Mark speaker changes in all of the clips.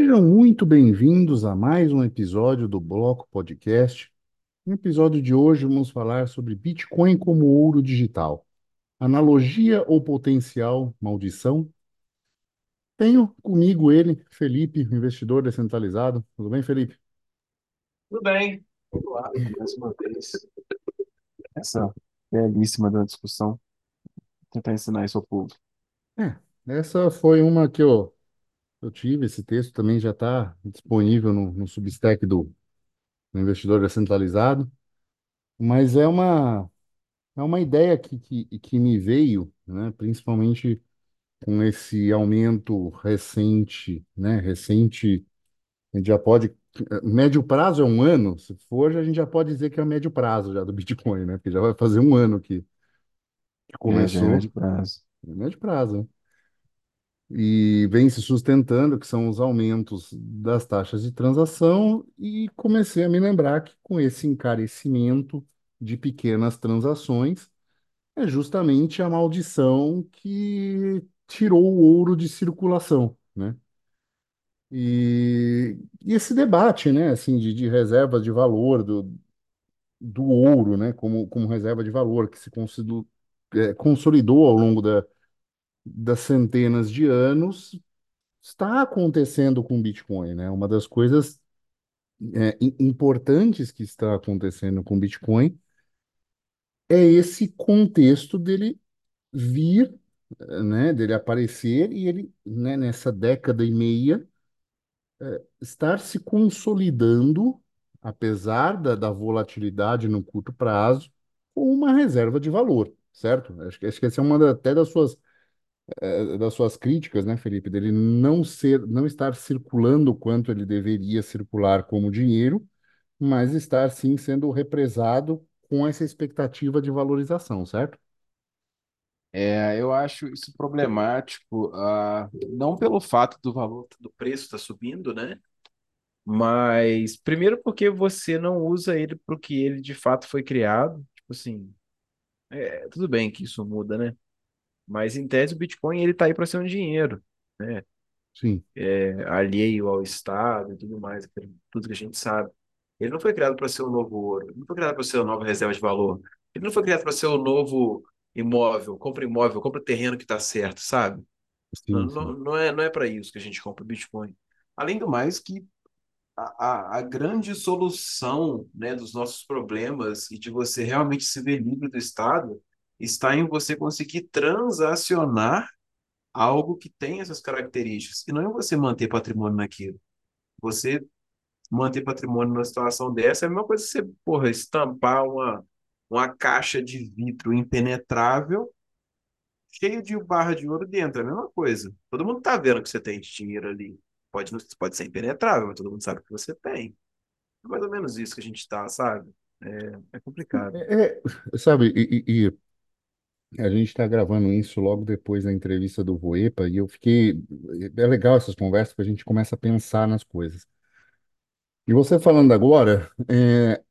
Speaker 1: Sejam muito bem-vindos a mais um episódio do Bloco Podcast. No episódio de hoje, vamos falar sobre Bitcoin como ouro digital. Analogia ou potencial maldição? Tenho comigo ele, Felipe, investidor descentralizado. Tudo bem, Felipe?
Speaker 2: Tudo bem. Lá, mais uma vez. Essa belíssima da discussão. Tentar ensinar isso ao povo.
Speaker 1: É, essa foi uma que eu, eu tive. Esse texto também já está disponível no, no Substack do, do investidor descentralizado. Mas é uma, é uma ideia que, que, que me veio, né, principalmente com esse aumento recente, né, recente, a gente já pode, médio prazo é um ano, se for, a gente já pode dizer que é o médio prazo já do Bitcoin, né, porque já vai fazer um ano que, que
Speaker 2: É, já é
Speaker 1: começou,
Speaker 2: médio prazo.
Speaker 1: é médio prazo, né? E vem se sustentando, que são os aumentos das taxas de transação, e comecei a me lembrar que com esse encarecimento de pequenas transações, é justamente a maldição que tirou o ouro de circulação, né? E, e esse debate, né, assim, de, de reserva de valor do, do ouro, né, como, como reserva de valor, que se é, consolidou ao longo da, das centenas de anos, está acontecendo com o Bitcoin, né? Uma das coisas é, im- importantes que está acontecendo com o Bitcoin é esse contexto dele vir né, dele aparecer e ele, né, nessa década e meia, estar se consolidando, apesar da, da volatilidade no curto prazo, com uma reserva de valor, certo? Acho que, acho que essa é uma da- até das suas, das suas críticas, né, Felipe, dele não ser, não estar circulando o quanto ele deveria circular como dinheiro, mas estar sim sendo represado com essa expectativa de valorização, certo?
Speaker 2: É, eu acho isso problemático, ah, não pelo fato do valor do preço estar subindo, né? Mas primeiro porque você não usa ele para o que ele de fato foi criado. Tipo assim, é, tudo bem que isso muda, né? Mas em tese o Bitcoin ele tá aí para ser um dinheiro, né?
Speaker 1: Sim,
Speaker 2: É, alheio ao Estado e tudo mais, aquilo- tudo que a gente sabe. Ele não foi criado para ser o novo ouro, ele não foi criado para ser a nova reserva de valor, ele não foi criado para ser o novo imóvel, compra imóvel, compra terreno que está certo, sabe? Não,
Speaker 1: sim,
Speaker 2: não,
Speaker 1: sim.
Speaker 2: não é, não é para isso que a gente compra Bitcoin. Além do mais, que a, a, a grande solução, né, dos nossos problemas e de você realmente se ver livre do Estado está em você conseguir transacionar algo que tem essas características, e não é você manter patrimônio naquilo. Você manter patrimônio numa situação dessa é a mesma coisa que você, porra, estampar uma, uma caixa de vidro impenetrável cheio de barra de ouro dentro, é a mesma coisa. Todo mundo tá vendo que você tem de dinheiro ali. Pode, pode ser impenetrável, mas todo mundo sabe que você tem. É mais ou menos isso que a gente tá, sabe? É, é complicado.
Speaker 1: É, é, sabe, e- e A gente está gravando isso logo depois da entrevista do Voepa e eu fiquei. É legal essas conversas porque a gente começa a pensar nas coisas. E você falando agora, é,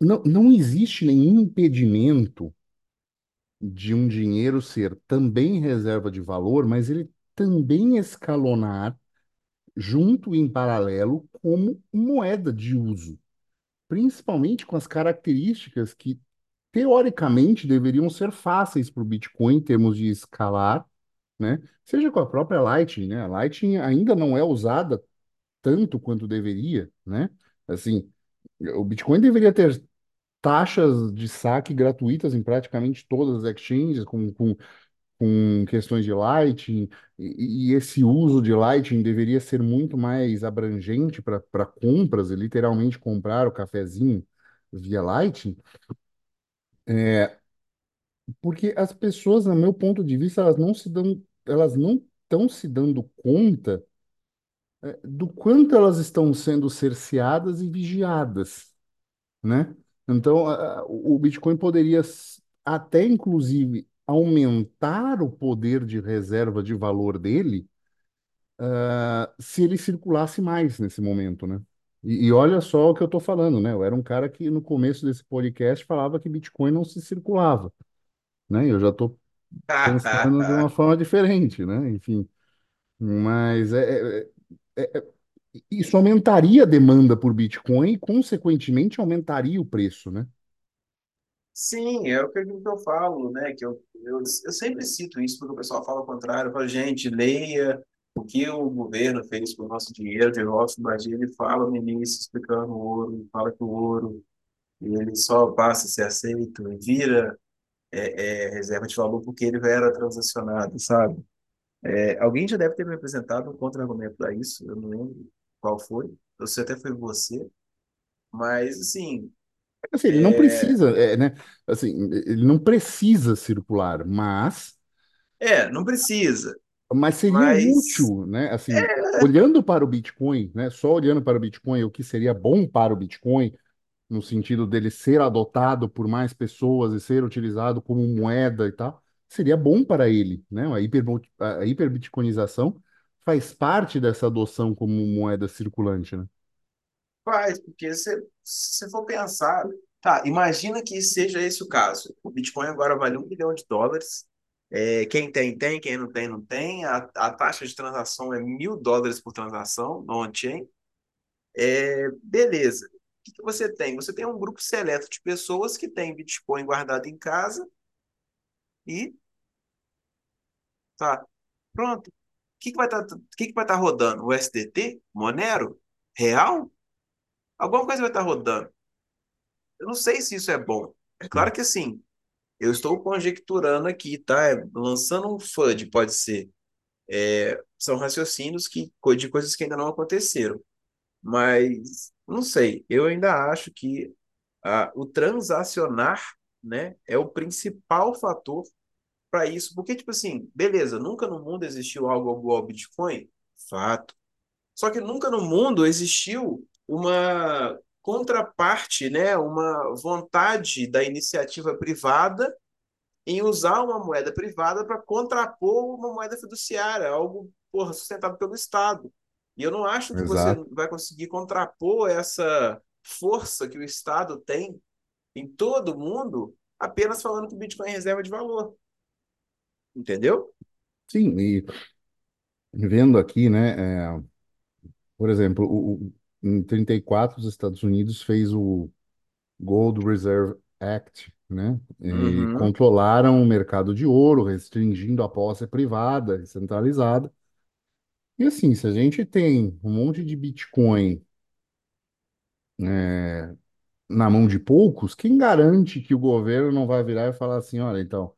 Speaker 1: não, não existe nenhum impedimento de um dinheiro ser também reserva de valor, mas ele também escalonar junto e em paralelo como moeda de uso, principalmente com as características que teoricamente deveriam ser fáceis para o Bitcoin em termos de escalar né? Seja com a própria Lightning, né? A Lightning ainda não é usada tanto quanto deveria, né? Assim, o Bitcoin deveria ter taxas de saque gratuitas em praticamente todas as exchanges, com, com, com questões de Lightning, e, e esse uso de Lightning deveria ser muito mais abrangente para compras, e literalmente comprar o cafezinho via Lightning, porque as pessoas, no meu ponto de vista, elas não se dão, elas não estão se dando conta do quanto elas estão sendo cerceadas e vigiadas, né? Então, a- o Bitcoin poderia até, inclusive, aumentar o poder de reserva de valor dele, ah, se ele circulasse mais nesse momento, né? E, e olha só o que eu estou falando, né? Eu era um cara que no começo desse podcast falava que Bitcoin não se circulava, né? Eu já estou pensando de uma forma diferente, né? Enfim, mas é, é- Isso aumentaria a demanda por Bitcoin e, consequentemente, aumentaria o preço, né?
Speaker 2: Sim, é o que eu falo, né? Que eu, eu, eu sempre cito isso porque o pessoal fala o contrário. Eu falo, gente, leia o que o governo fez com o nosso dinheiro de Rothbard. Ele fala no início, explicando o ouro, fala que o ouro ele só passa a ser aceito e vira é, é, reserva de valor porque ele era transacionado, sabe? É, alguém já deve ter me apresentado um contra-argumento a isso, eu não lembro qual foi. Eu sei até foi você, mas assim,
Speaker 1: Assim, ele não precisa, é, né? Assim, ele não precisa circular, mas,
Speaker 2: é, não precisa,
Speaker 1: mas seria
Speaker 2: mas
Speaker 1: útil, né? Assim, olhando para o Bitcoin, né? Só olhando para o Bitcoin, o que seria bom para o Bitcoin, no sentido dele ser adotado por mais pessoas e ser utilizado como moeda e tal, seria bom para ele, né? A hiper, a hiperbitcoinização faz parte dessa adoção como moeda circulante, né?
Speaker 2: faz, porque se você for pensar, tá, imagina que seja esse o caso. O Bitcoin agora vale um bilhão de dólares. É, quem tem, tem, quem não tem, não tem. A, a taxa de transação é mil dólares por transação no on-chain. É, beleza. O que, que você tem? Você tem um grupo seleto de pessoas que tem Bitcoin guardado em casa e tá, pronto. O que, que vai estar tá, que que vai tá rodando? O SDT? Monero? Real? Alguma coisa vai estar rodando. Eu não sei se isso é bom. É claro
Speaker 1: Sim.
Speaker 2: que assim, eu estou conjecturando aqui, tá? É, lançando um FUD, pode ser. É, são raciocínios que, de coisas que ainda não aconteceram. Mas, não sei, eu ainda acho que ah, o transacionar, né, é o principal fator para isso. Porque, tipo assim, beleza, nunca no mundo existiu algo igual ao Bitcoin? Fato. Só que nunca no mundo existiu uma contraparte, né, uma vontade da iniciativa privada em usar uma moeda privada para contrapor uma moeda fiduciária, algo porra, sustentado pelo Estado. E eu não acho que você
Speaker 1: Exato.
Speaker 2: vai conseguir contrapor essa força que o Estado tem em todo mundo apenas falando que o Bitcoin é reserva de valor. Entendeu?
Speaker 1: Sim, e vendo aqui, né, é, por exemplo, o- em 34 os Estados Unidos fez o Gold Reserve Act, né, e
Speaker 2: Uhum.
Speaker 1: controlaram o mercado de ouro, restringindo a posse privada e centralizada. E assim, se a gente tem um monte de Bitcoin é, na mão de poucos, quem garante que o governo não vai virar e falar assim, olha, então,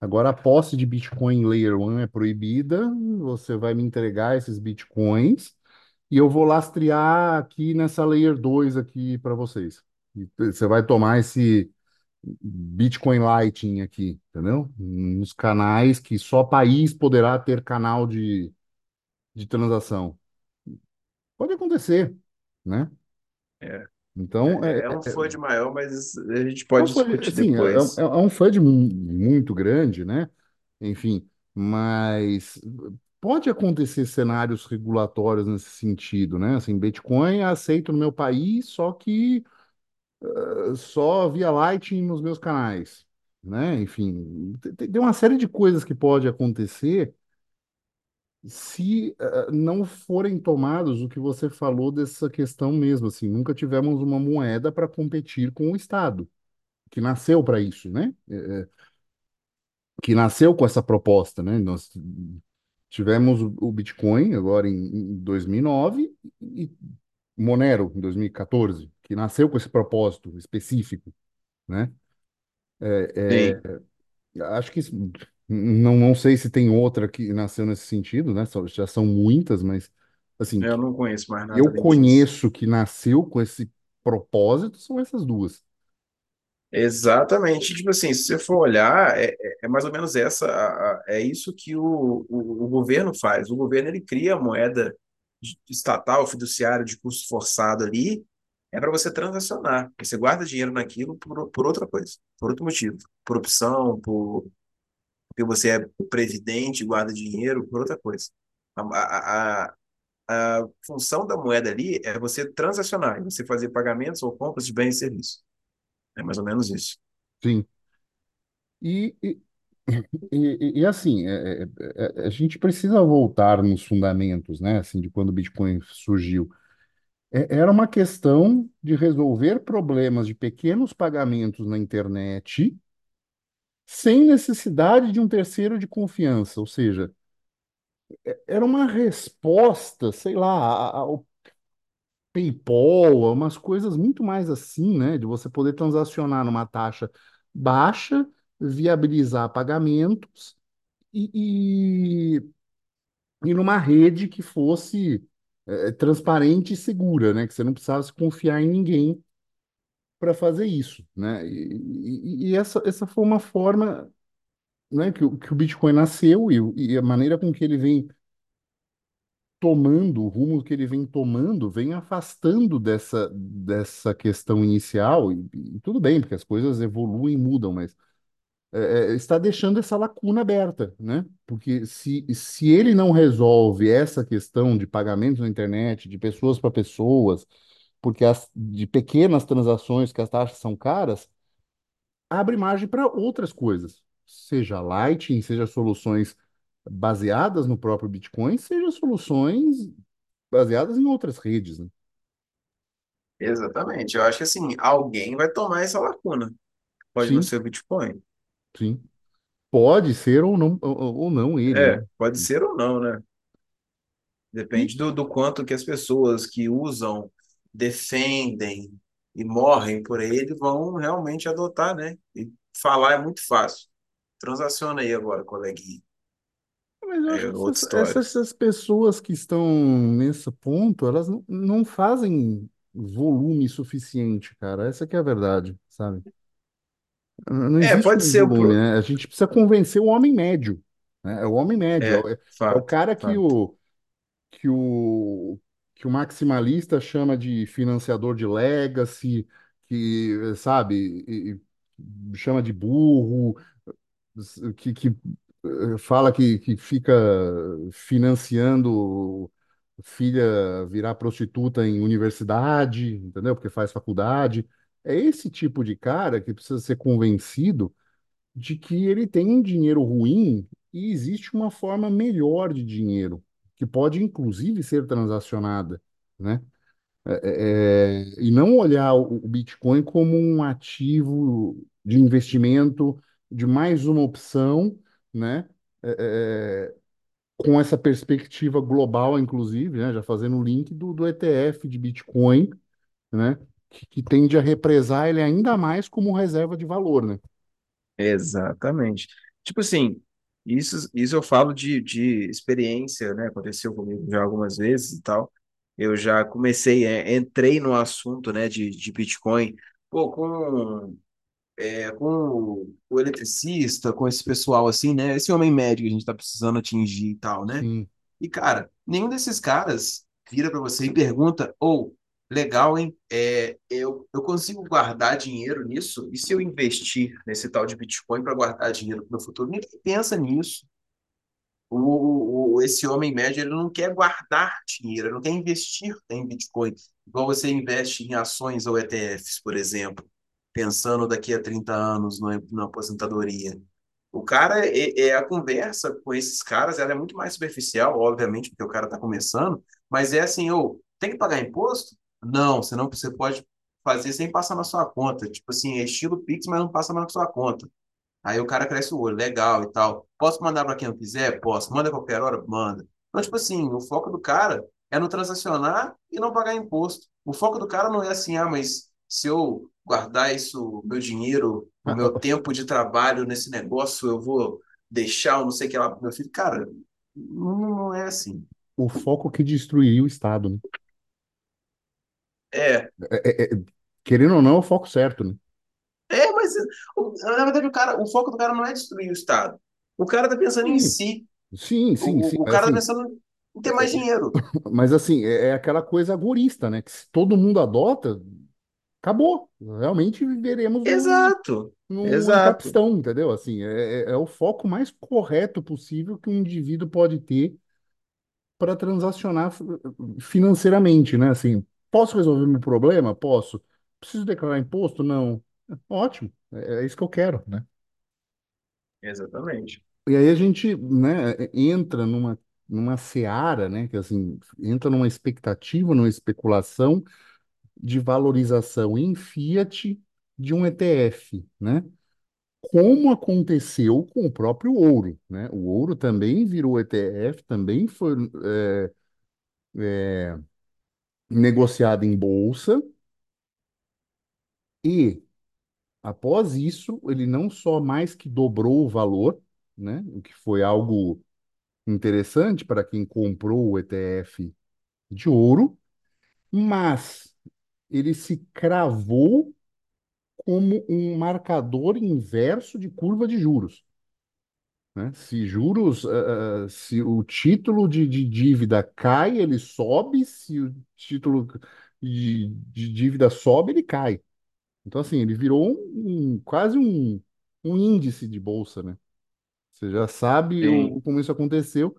Speaker 1: agora a posse de Bitcoin Layer 1 é proibida, você vai me entregar esses Bitcoins e eu vou lastrear aqui nessa Layer 2 aqui para vocês. E você vai tomar esse Bitcoin Lightning aqui, entendeu? Nos canais que só país poderá ter canal de, de transação. Pode acontecer, né?
Speaker 2: É,
Speaker 1: Então, é,
Speaker 2: é, é um
Speaker 1: é,
Speaker 2: FUD maior, mas a gente
Speaker 1: é um
Speaker 2: pode
Speaker 1: FUD,
Speaker 2: discutir
Speaker 1: assim, é, é-
Speaker 2: depois.
Speaker 1: é um FUD mu- muito grande, né? Enfim, mas pode acontecer cenários regulatórios nesse sentido, né? Assim, Bitcoin é aceito no meu país, só que eh, só via Lightning nos meus canais, né? Enfim, tem uma série de coisas que pode acontecer se eh, não forem tomados o que você falou dessa questão mesmo, assim, nunca tivemos uma moeda para competir com o Estado, que nasceu para isso, né? Eh, que nasceu com essa proposta, né? Nós tivemos o Bitcoin agora em, em 2009 e Monero em 2014, que nasceu com esse propósito específico, né?
Speaker 2: Sim,
Speaker 1: Acho que não, não sei se tem outra que nasceu nesse sentido, né? Já são muitas, mas assim,
Speaker 2: eu não conheço mais nada
Speaker 1: eu conheço que nasceu com esse propósito são essas duas.
Speaker 2: Exatamente. Tipo assim, se você for olhar, é, é é mais ou menos essa, é isso que o, o, o governo faz. O governo ele cria a moeda estatal, fiduciária de custo forçado ali, é para você transacionar. Porque Você guarda dinheiro naquilo por, por outra coisa, por outro motivo, por opção, por, porque você é previdente, guarda dinheiro, por outra coisa. A, a, a, a função da moeda ali é você transacionar, é você fazer pagamentos ou compras de bens e serviços. É mais ou menos isso.
Speaker 1: Sim. E, e- e, assim, é- é- é- a gente precisa voltar nos fundamentos, né? Assim, de quando o Bitcoin surgiu. É- era uma questão de resolver problemas de pequenos pagamentos na internet sem necessidade de um terceiro de confiança. Ou seja, era uma resposta, sei lá, ao PayPal, umas coisas muito mais assim, né? De você poder transacionar numa taxa baixa, viabilizar pagamentos e, e, e numa rede que fosse eh, transparente e segura, né? Que você não precisasse confiar em ninguém para fazer isso, né? E, e- essa, essa foi uma forma, né, que, que o Bitcoin nasceu e, e a maneira com que ele vem tomando, o rumo que ele vem tomando, vem afastando dessa, dessa questão inicial, e, e tudo bem, porque as coisas evoluem e mudam, mas é, é, está deixando essa lacuna aberta, né? Porque se, se ele não resolve essa questão de pagamentos na internet, de pessoas para pessoas, porque as, de pequenas transações que as taxas são caras, abre margem para outras coisas, seja Lightning, seja soluções baseadas no próprio Bitcoin, seja soluções baseadas em outras redes, né?
Speaker 2: Exatamente. Eu acho que assim, alguém vai tomar essa lacuna. Pode não
Speaker 1: Sim,
Speaker 2: ser o Bitcoin.
Speaker 1: sim. Pode ser ou não, ou, ou não ele,
Speaker 2: É,
Speaker 1: né?
Speaker 2: pode ser ou não, né? Depende do, do quanto que as pessoas que usam, defendem e morrem por ele vão realmente adotar, né? E falar é muito fácil. Transaciona aí agora, coleguinha.
Speaker 1: Mas eu acho
Speaker 2: É
Speaker 1: que
Speaker 2: outra
Speaker 1: essas,
Speaker 2: história.
Speaker 1: essas essas pessoas que estão nesse ponto, elas não, não fazem volume suficiente, cara. Essa que é a verdade, sabe? Não não
Speaker 2: É,
Speaker 1: existe
Speaker 2: pode
Speaker 1: um
Speaker 2: ser o.
Speaker 1: volume,
Speaker 2: pro-
Speaker 1: né? A gente precisa convencer o homem médio, né? É o homem médio,
Speaker 2: É,
Speaker 1: é, é o
Speaker 2: fato,
Speaker 1: cara que
Speaker 2: fato.
Speaker 1: o, que o, que o maximalista chama de financiador de legacy, que, sabe, e- e chama de burro, que, que fala que, que fica financiando filha virar prostituta em universidade, entendeu? Porque faz faculdade. É esse tipo de cara que precisa ser convencido de que ele tem um dinheiro ruim e existe uma forma melhor de dinheiro, que pode inclusive ser transacionada, né? É, é, e não olhar o Bitcoin como um ativo de investimento, de mais uma opção, né? É, é, com essa perspectiva global, inclusive, né? Já fazendo o link do, do ETF de Bitcoin, né? Que, que tende a represar ele ainda mais como reserva de valor, né?
Speaker 2: Exatamente. Tipo assim, isso, isso eu falo de, de experiência, né? Aconteceu comigo já algumas vezes e tal. Eu já comecei, é, entrei no assunto, né, de, de Bitcoin, pô, com é, com o, eletricista, com esse pessoal assim, né? Esse homem médio que a gente tá precisando atingir e tal, né?
Speaker 1: Sim.
Speaker 2: E, cara, nenhum desses caras vira para você e pergunta, ou, legal, hein? É, eu, eu consigo guardar dinheiro nisso? E se eu investir nesse tal de Bitcoin para guardar dinheiro para o futuro? Ninguém pensa nisso. O, o, esse homem médio ele não quer guardar dinheiro, ele não quer investir em Bitcoin, igual você investe em ações ou ETFs, por exemplo, pensando daqui a 30 anos na, na aposentadoria. O cara, é, é a conversa com esses caras, ela é muito mais superficial, obviamente, porque o cara está começando, mas é assim, ô, tem que pagar imposto? Não, senão você pode fazer sem passar na sua conta. Tipo assim, é estilo Pix, mas não passa na sua conta. Aí o cara cresce o olho, legal e tal. Posso mandar para quem eu quiser? Posso. Manda a qualquer hora? Manda. Então, tipo assim, o foco do cara é no transacionar e não pagar imposto. O foco do cara não é assim, ah, mas se eu guardar isso, meu dinheiro, o meu tempo de trabalho nesse negócio, eu vou deixar, eu não sei o que lá pro meu filho. Cara, não, é assim.
Speaker 1: O foco que destruiria o Estado, né?
Speaker 2: É,
Speaker 1: É- é- é- querendo ou não, é o foco certo, né?
Speaker 2: é, mas na verdade o cara, o foco do cara não é destruir o Estado. O cara tá pensando em
Speaker 1: Sim,
Speaker 2: si.
Speaker 1: sim, sim, sim.
Speaker 2: O, o, o cara tá
Speaker 1: Assim,
Speaker 2: pensando em ter mais dinheiro.
Speaker 1: mas assim, é, é aquela coisa agorista, né? Que se todo mundo adota, acabou. Realmente viveremos num,
Speaker 2: Exato,
Speaker 1: num
Speaker 2: exato,
Speaker 1: Ancapistan, entendeu? Assim, é, é é o foco mais correto possível que um indivíduo pode ter para transacionar fi- financeiramente, né? Assim, posso resolver meu problema? Posso. Preciso declarar imposto? Não. Ótimo. É, é isso que eu quero, né?
Speaker 2: Exatamente.
Speaker 1: E aí a gente, né, entra numa, numa seara, né, que assim, entra numa expectativa, numa especulação de valorização em fiat de um ETF, né? Como aconteceu com o próprio ouro, né? O ouro também virou ETF, também foi é, negociado em bolsa e após isso ele não só mais que dobrou o valor, né? O que foi algo interessante para quem comprou o ETF de ouro, mas ele se cravou como um marcador inverso de curva de juros. Né? Se juros, eh, se o título de, de dívida cai, ele sobe, se o título de, de dívida sobe, ele cai. Então, assim, ele virou um, um- quase um, um índice de bolsa, né? Você já sabe o, como isso aconteceu,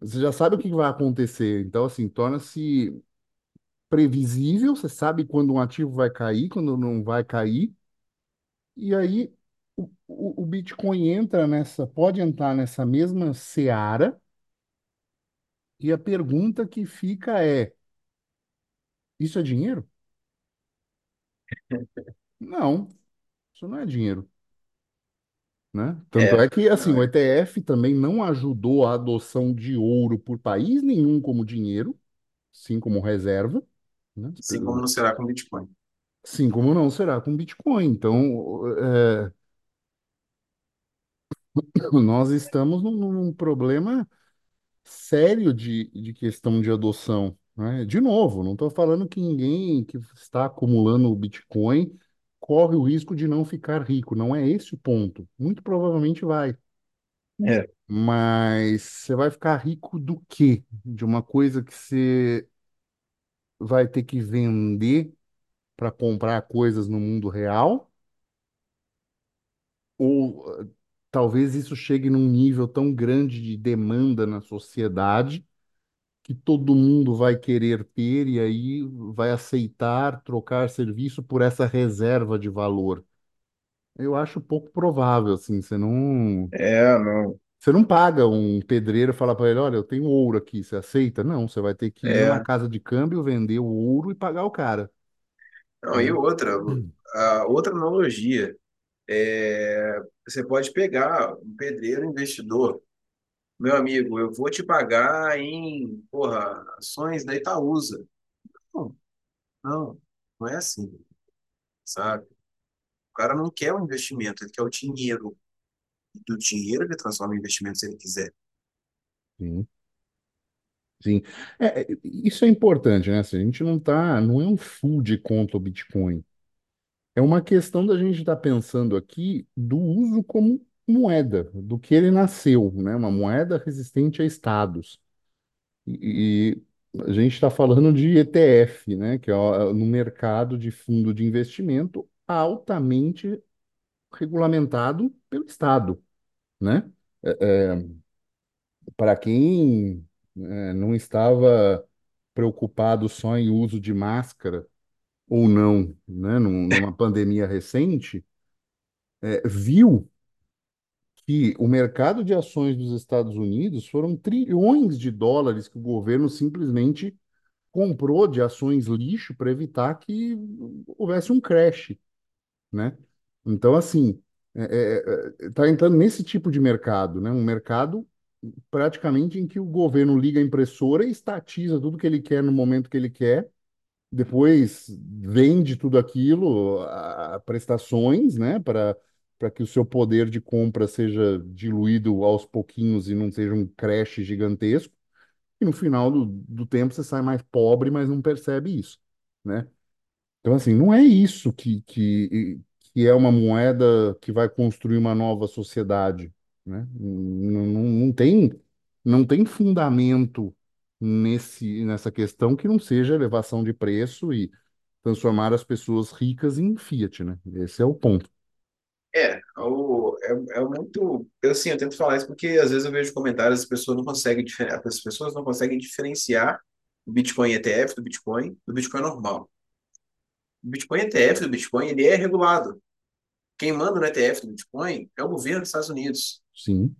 Speaker 1: você já sabe o que vai acontecer. Então, assim, torna-se previsível, você sabe quando um ativo vai cair, quando não vai cair, e aí o, o, o Bitcoin entra nessa, pode entrar nessa mesma seara, e a pergunta que fica é: isso é dinheiro? Não, isso não é dinheiro, né? Tanto
Speaker 2: É,
Speaker 1: é que, assim,
Speaker 2: não,
Speaker 1: o
Speaker 2: é.
Speaker 1: ETF também não ajudou a adoção de ouro por país nenhum como dinheiro, sim como reserva, né?
Speaker 2: Assim como não será com Bitcoin.
Speaker 1: Sim como não será com Bitcoin. Então, é, nós estamos num, num problema sério de, de questão de adoção, né? De novo, não estou falando que ninguém que está acumulando o Bitcoin corre o risco de não ficar rico. Não é esse o ponto. Muito provavelmente vai.
Speaker 2: É.
Speaker 1: Mas você vai ficar rico do quê? De uma coisa que você vai ter que vender para comprar coisas no mundo real? Ou eh, talvez isso chegue num nível tão grande de demanda na sociedade que todo mundo vai querer ter e aí vai aceitar trocar serviço por essa reserva de valor. Eu acho pouco provável, assim, você não,
Speaker 2: É, não.
Speaker 1: Você não paga um pedreiro e fala para ele, olha, eu tenho ouro aqui, você aceita? Não, você vai ter que ir numa
Speaker 2: É.
Speaker 1: casa de câmbio, vender o ouro e pagar o cara,
Speaker 2: Não, e
Speaker 1: né?
Speaker 2: outra, a outra analogia, é, você pode pegar um pedreiro investidor. Meu amigo, eu vou te pagar em, porra, ações da Itaúsa. Não, não, não é assim, sabe? O cara não quer o investimento, ele quer o dinheiro. Do dinheiro ele transforma em investimento se ele quiser.
Speaker 1: Sim, sim. É, é, isso é importante, né? A gente não tá, não é um full contra o Bitcoin. É uma questão da gente estar pensando aqui do uso como moeda, do que ele nasceu, né? Uma moeda resistente a estados. E, e a gente está falando de ETF, né? Que é no mercado de fundo de investimento altamente regulamentado pelo Estado, né? Para quem é, não estava preocupado só em uso de máscara ou não, né? Num- Numa pandemia recente, é, viu que o mercado de ações dos Estados Unidos foram trilhões de dólares que o governo simplesmente comprou de ações lixo para evitar que houvesse um crash, né? Então, assim, está entrando nesse tipo de mercado, né? Um mercado praticamente em que o governo liga a impressora e estatiza tudo que ele quer no momento que ele quer, depois vende tudo aquilo a prestações, né? Para para que o seu poder de compra seja diluído aos pouquinhos e não seja um crash gigantesco. E no final do, do tempo você sai mais pobre, mas não percebe isso, né? Então, assim, não é isso que, que, que é uma moeda que vai construir uma nova sociedade, né? Não, não, não tem, não tem fundamento nesse, nessa questão que não seja elevação de preço e transformar as pessoas ricas em fiat, né? Esse é o ponto.
Speaker 2: É, o, é, é muito. Eu, assim, eu tento falar isso porque às vezes eu vejo comentários, as pessoas não conseguem, as pessoas não conseguem diferenciar o Bitcoin ETF do Bitcoin do Bitcoin normal. O Bitcoin ETF do Bitcoin ele é regulado. Quem manda no ETF do Bitcoin é o governo dos Estados Unidos.
Speaker 1: sim.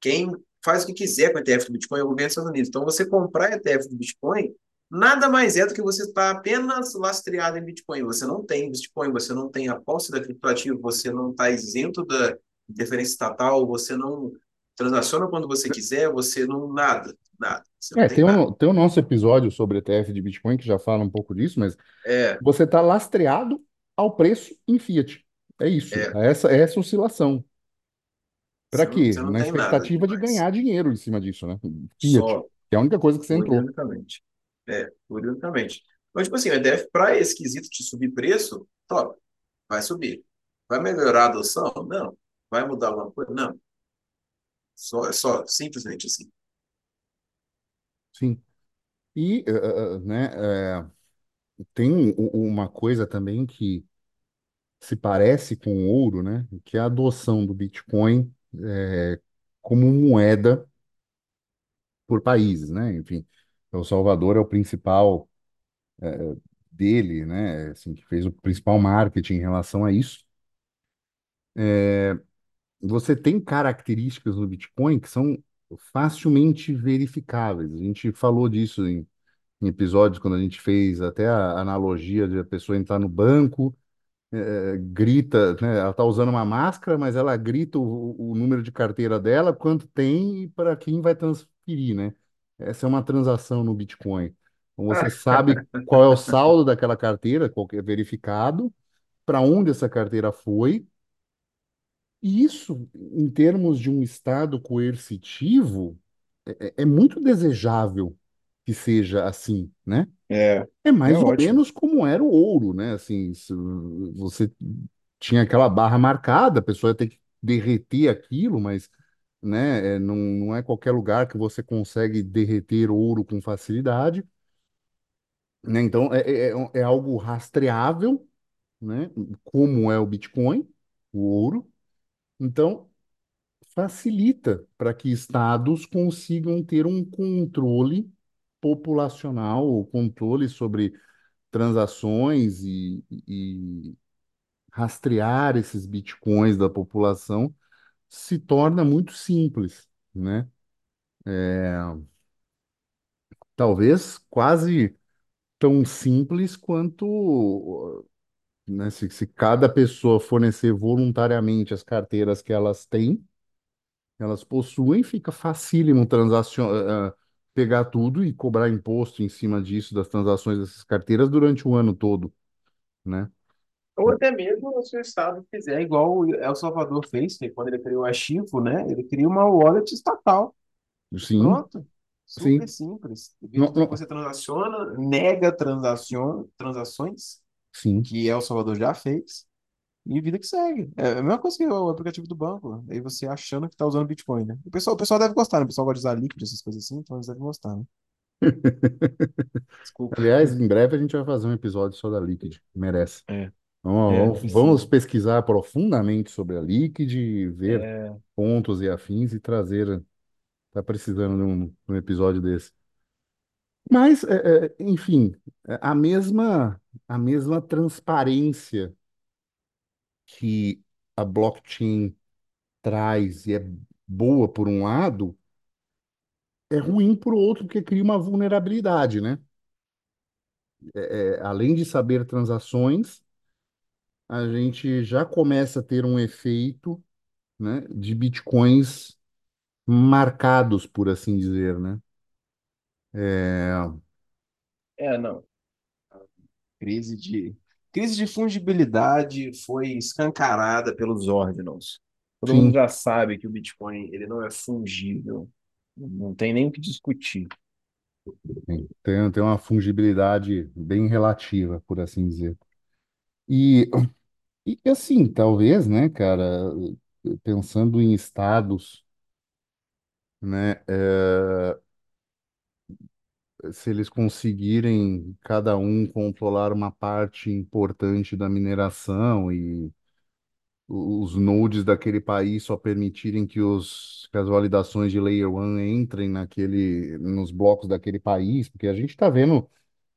Speaker 2: Quem faz o que quiser com o ETF do Bitcoin é o governo dos Estados Unidos. Então, você comprar ETF do Bitcoin nada mais é do que você estar apenas lastreado em Bitcoin. Você não tem Bitcoin, você não tem a posse da criptoativa, você não está isento da interferência estatal, você não transaciona quando você quiser, você não nada, nada. Não
Speaker 1: É,
Speaker 2: tem
Speaker 1: tem
Speaker 2: nada.
Speaker 1: o, tem o nosso episódio sobre ETF de Bitcoin que já fala um pouco disso, mas
Speaker 2: É,
Speaker 1: você está lastreado ao preço em fiat. É isso,
Speaker 2: é,
Speaker 1: é essa, é essa oscilação. Para quê?
Speaker 2: não
Speaker 1: Na expectativa de ganhar dinheiro em cima disso, né? Fiat,
Speaker 2: Só,
Speaker 1: que é a única coisa que você entrou.
Speaker 2: unicamente. É, pura e unicamente. Então, tipo assim, o ETF, para esse quesito de subir preço, top, vai subir. Vai melhorar a adoção? Não. Vai mudar alguma coisa? Não. Só, é só, simplesmente assim.
Speaker 1: Sim. E, eh, né, eh, tem uma coisa também que se parece com o ouro, né? Que é a adoção do Bitcoin eh, como moeda por países, né? Enfim, El Salvador é o principal dele, né? Assim, que fez o principal marketing em relação a isso. Você tem características no Bitcoin que são facilmente verificáveis. A gente falou disso em, em episódios quando a gente fez até a analogia de a pessoa entrar no banco, eh, grita, né? Ela está usando uma máscara, mas ela grita o, o número de carteira dela, quanto tem e para quem vai transferir, né? Essa é uma transação no Bitcoin. Então você sabe qual é o saldo daquela carteira, qual é verificado, para onde essa carteira foi E isso, em termos de um Estado coercitivo, é, é é muito desejável que seja assim, né?
Speaker 2: É,
Speaker 1: É
Speaker 2: é
Speaker 1: mais ou
Speaker 2: ótimo.
Speaker 1: menos como era o ouro, né? Assim, você tinha aquela barra marcada, a pessoa ia ter que derreter aquilo, mas, né, é, não, não é qualquer lugar que você consegue derreter ouro com facilidade, né? Então, é, é, é é algo rastreável, né? Como é o Bitcoin, o ouro. Então, facilita para que estados consigam ter um controle populacional, o controle sobre transações e, e rastrear esses bitcoins da população se torna muito simples, né? Talvez quase tão simples quanto, né, se, se cada pessoa fornecer voluntariamente as carteiras que elas têm, elas possuem, fica facílimo transacion... pegar tudo e cobrar imposto em cima disso, das transações dessas carteiras durante o ano todo, né?
Speaker 2: Ou até mesmo se o Estado fizer igual o El Salvador fez, que quando ele criou a Chivo, né? Ele cria uma wallet estatal.
Speaker 1: Sim,
Speaker 2: Pronto. Super
Speaker 1: sim.
Speaker 2: simples.
Speaker 1: Não, não,
Speaker 2: você transaciona, nega transacion, transações,
Speaker 1: sim.
Speaker 2: que El Salvador já fez, e vida que segue. É a mesma coisa que o aplicativo do banco. Aí você achando que está usando Bitcoin, né? O pessoal, o pessoal deve gostar, né? O pessoal gosta de usar Liquid, essas coisas assim, então eles devem gostar, né? Desculpa.
Speaker 1: Aliás, em breve a gente vai fazer um episódio só da Liquid, merece.
Speaker 2: É, é,
Speaker 1: Vamos, vamos, vamos
Speaker 2: precisa.
Speaker 1: pesquisar profundamente sobre a Liquid, ver
Speaker 2: É,
Speaker 1: pontos e afins e trazer. Tá precisando de um, um episódio desse. Mas, é, é, enfim, é, a mesma, a mesma transparência que a blockchain traz e é boa por um lado, é ruim por outro, porque cria uma vulnerabilidade, né? É, além de saber transações, a gente já começa a ter um efeito, né, de bitcoins marcados, por assim dizer, né? É,
Speaker 2: é, não. Crise de, crise de fungibilidade foi escancarada pelos ordinals. Todo mundo
Speaker 1: sim,
Speaker 2: já sabe que o Bitcoin ele não é fungível. Não tem nem o que discutir.
Speaker 1: Tem, tem uma fungibilidade bem relativa, por assim dizer. E, e assim, talvez, né, cara, pensando em estados, né, é, se eles conseguirem cada um controlar uma parte importante da mineração e os nodes daquele país só permitirem que, os, que as validações de Layer 1 entrem naquele, nos blocos daquele país, porque a gente está vendo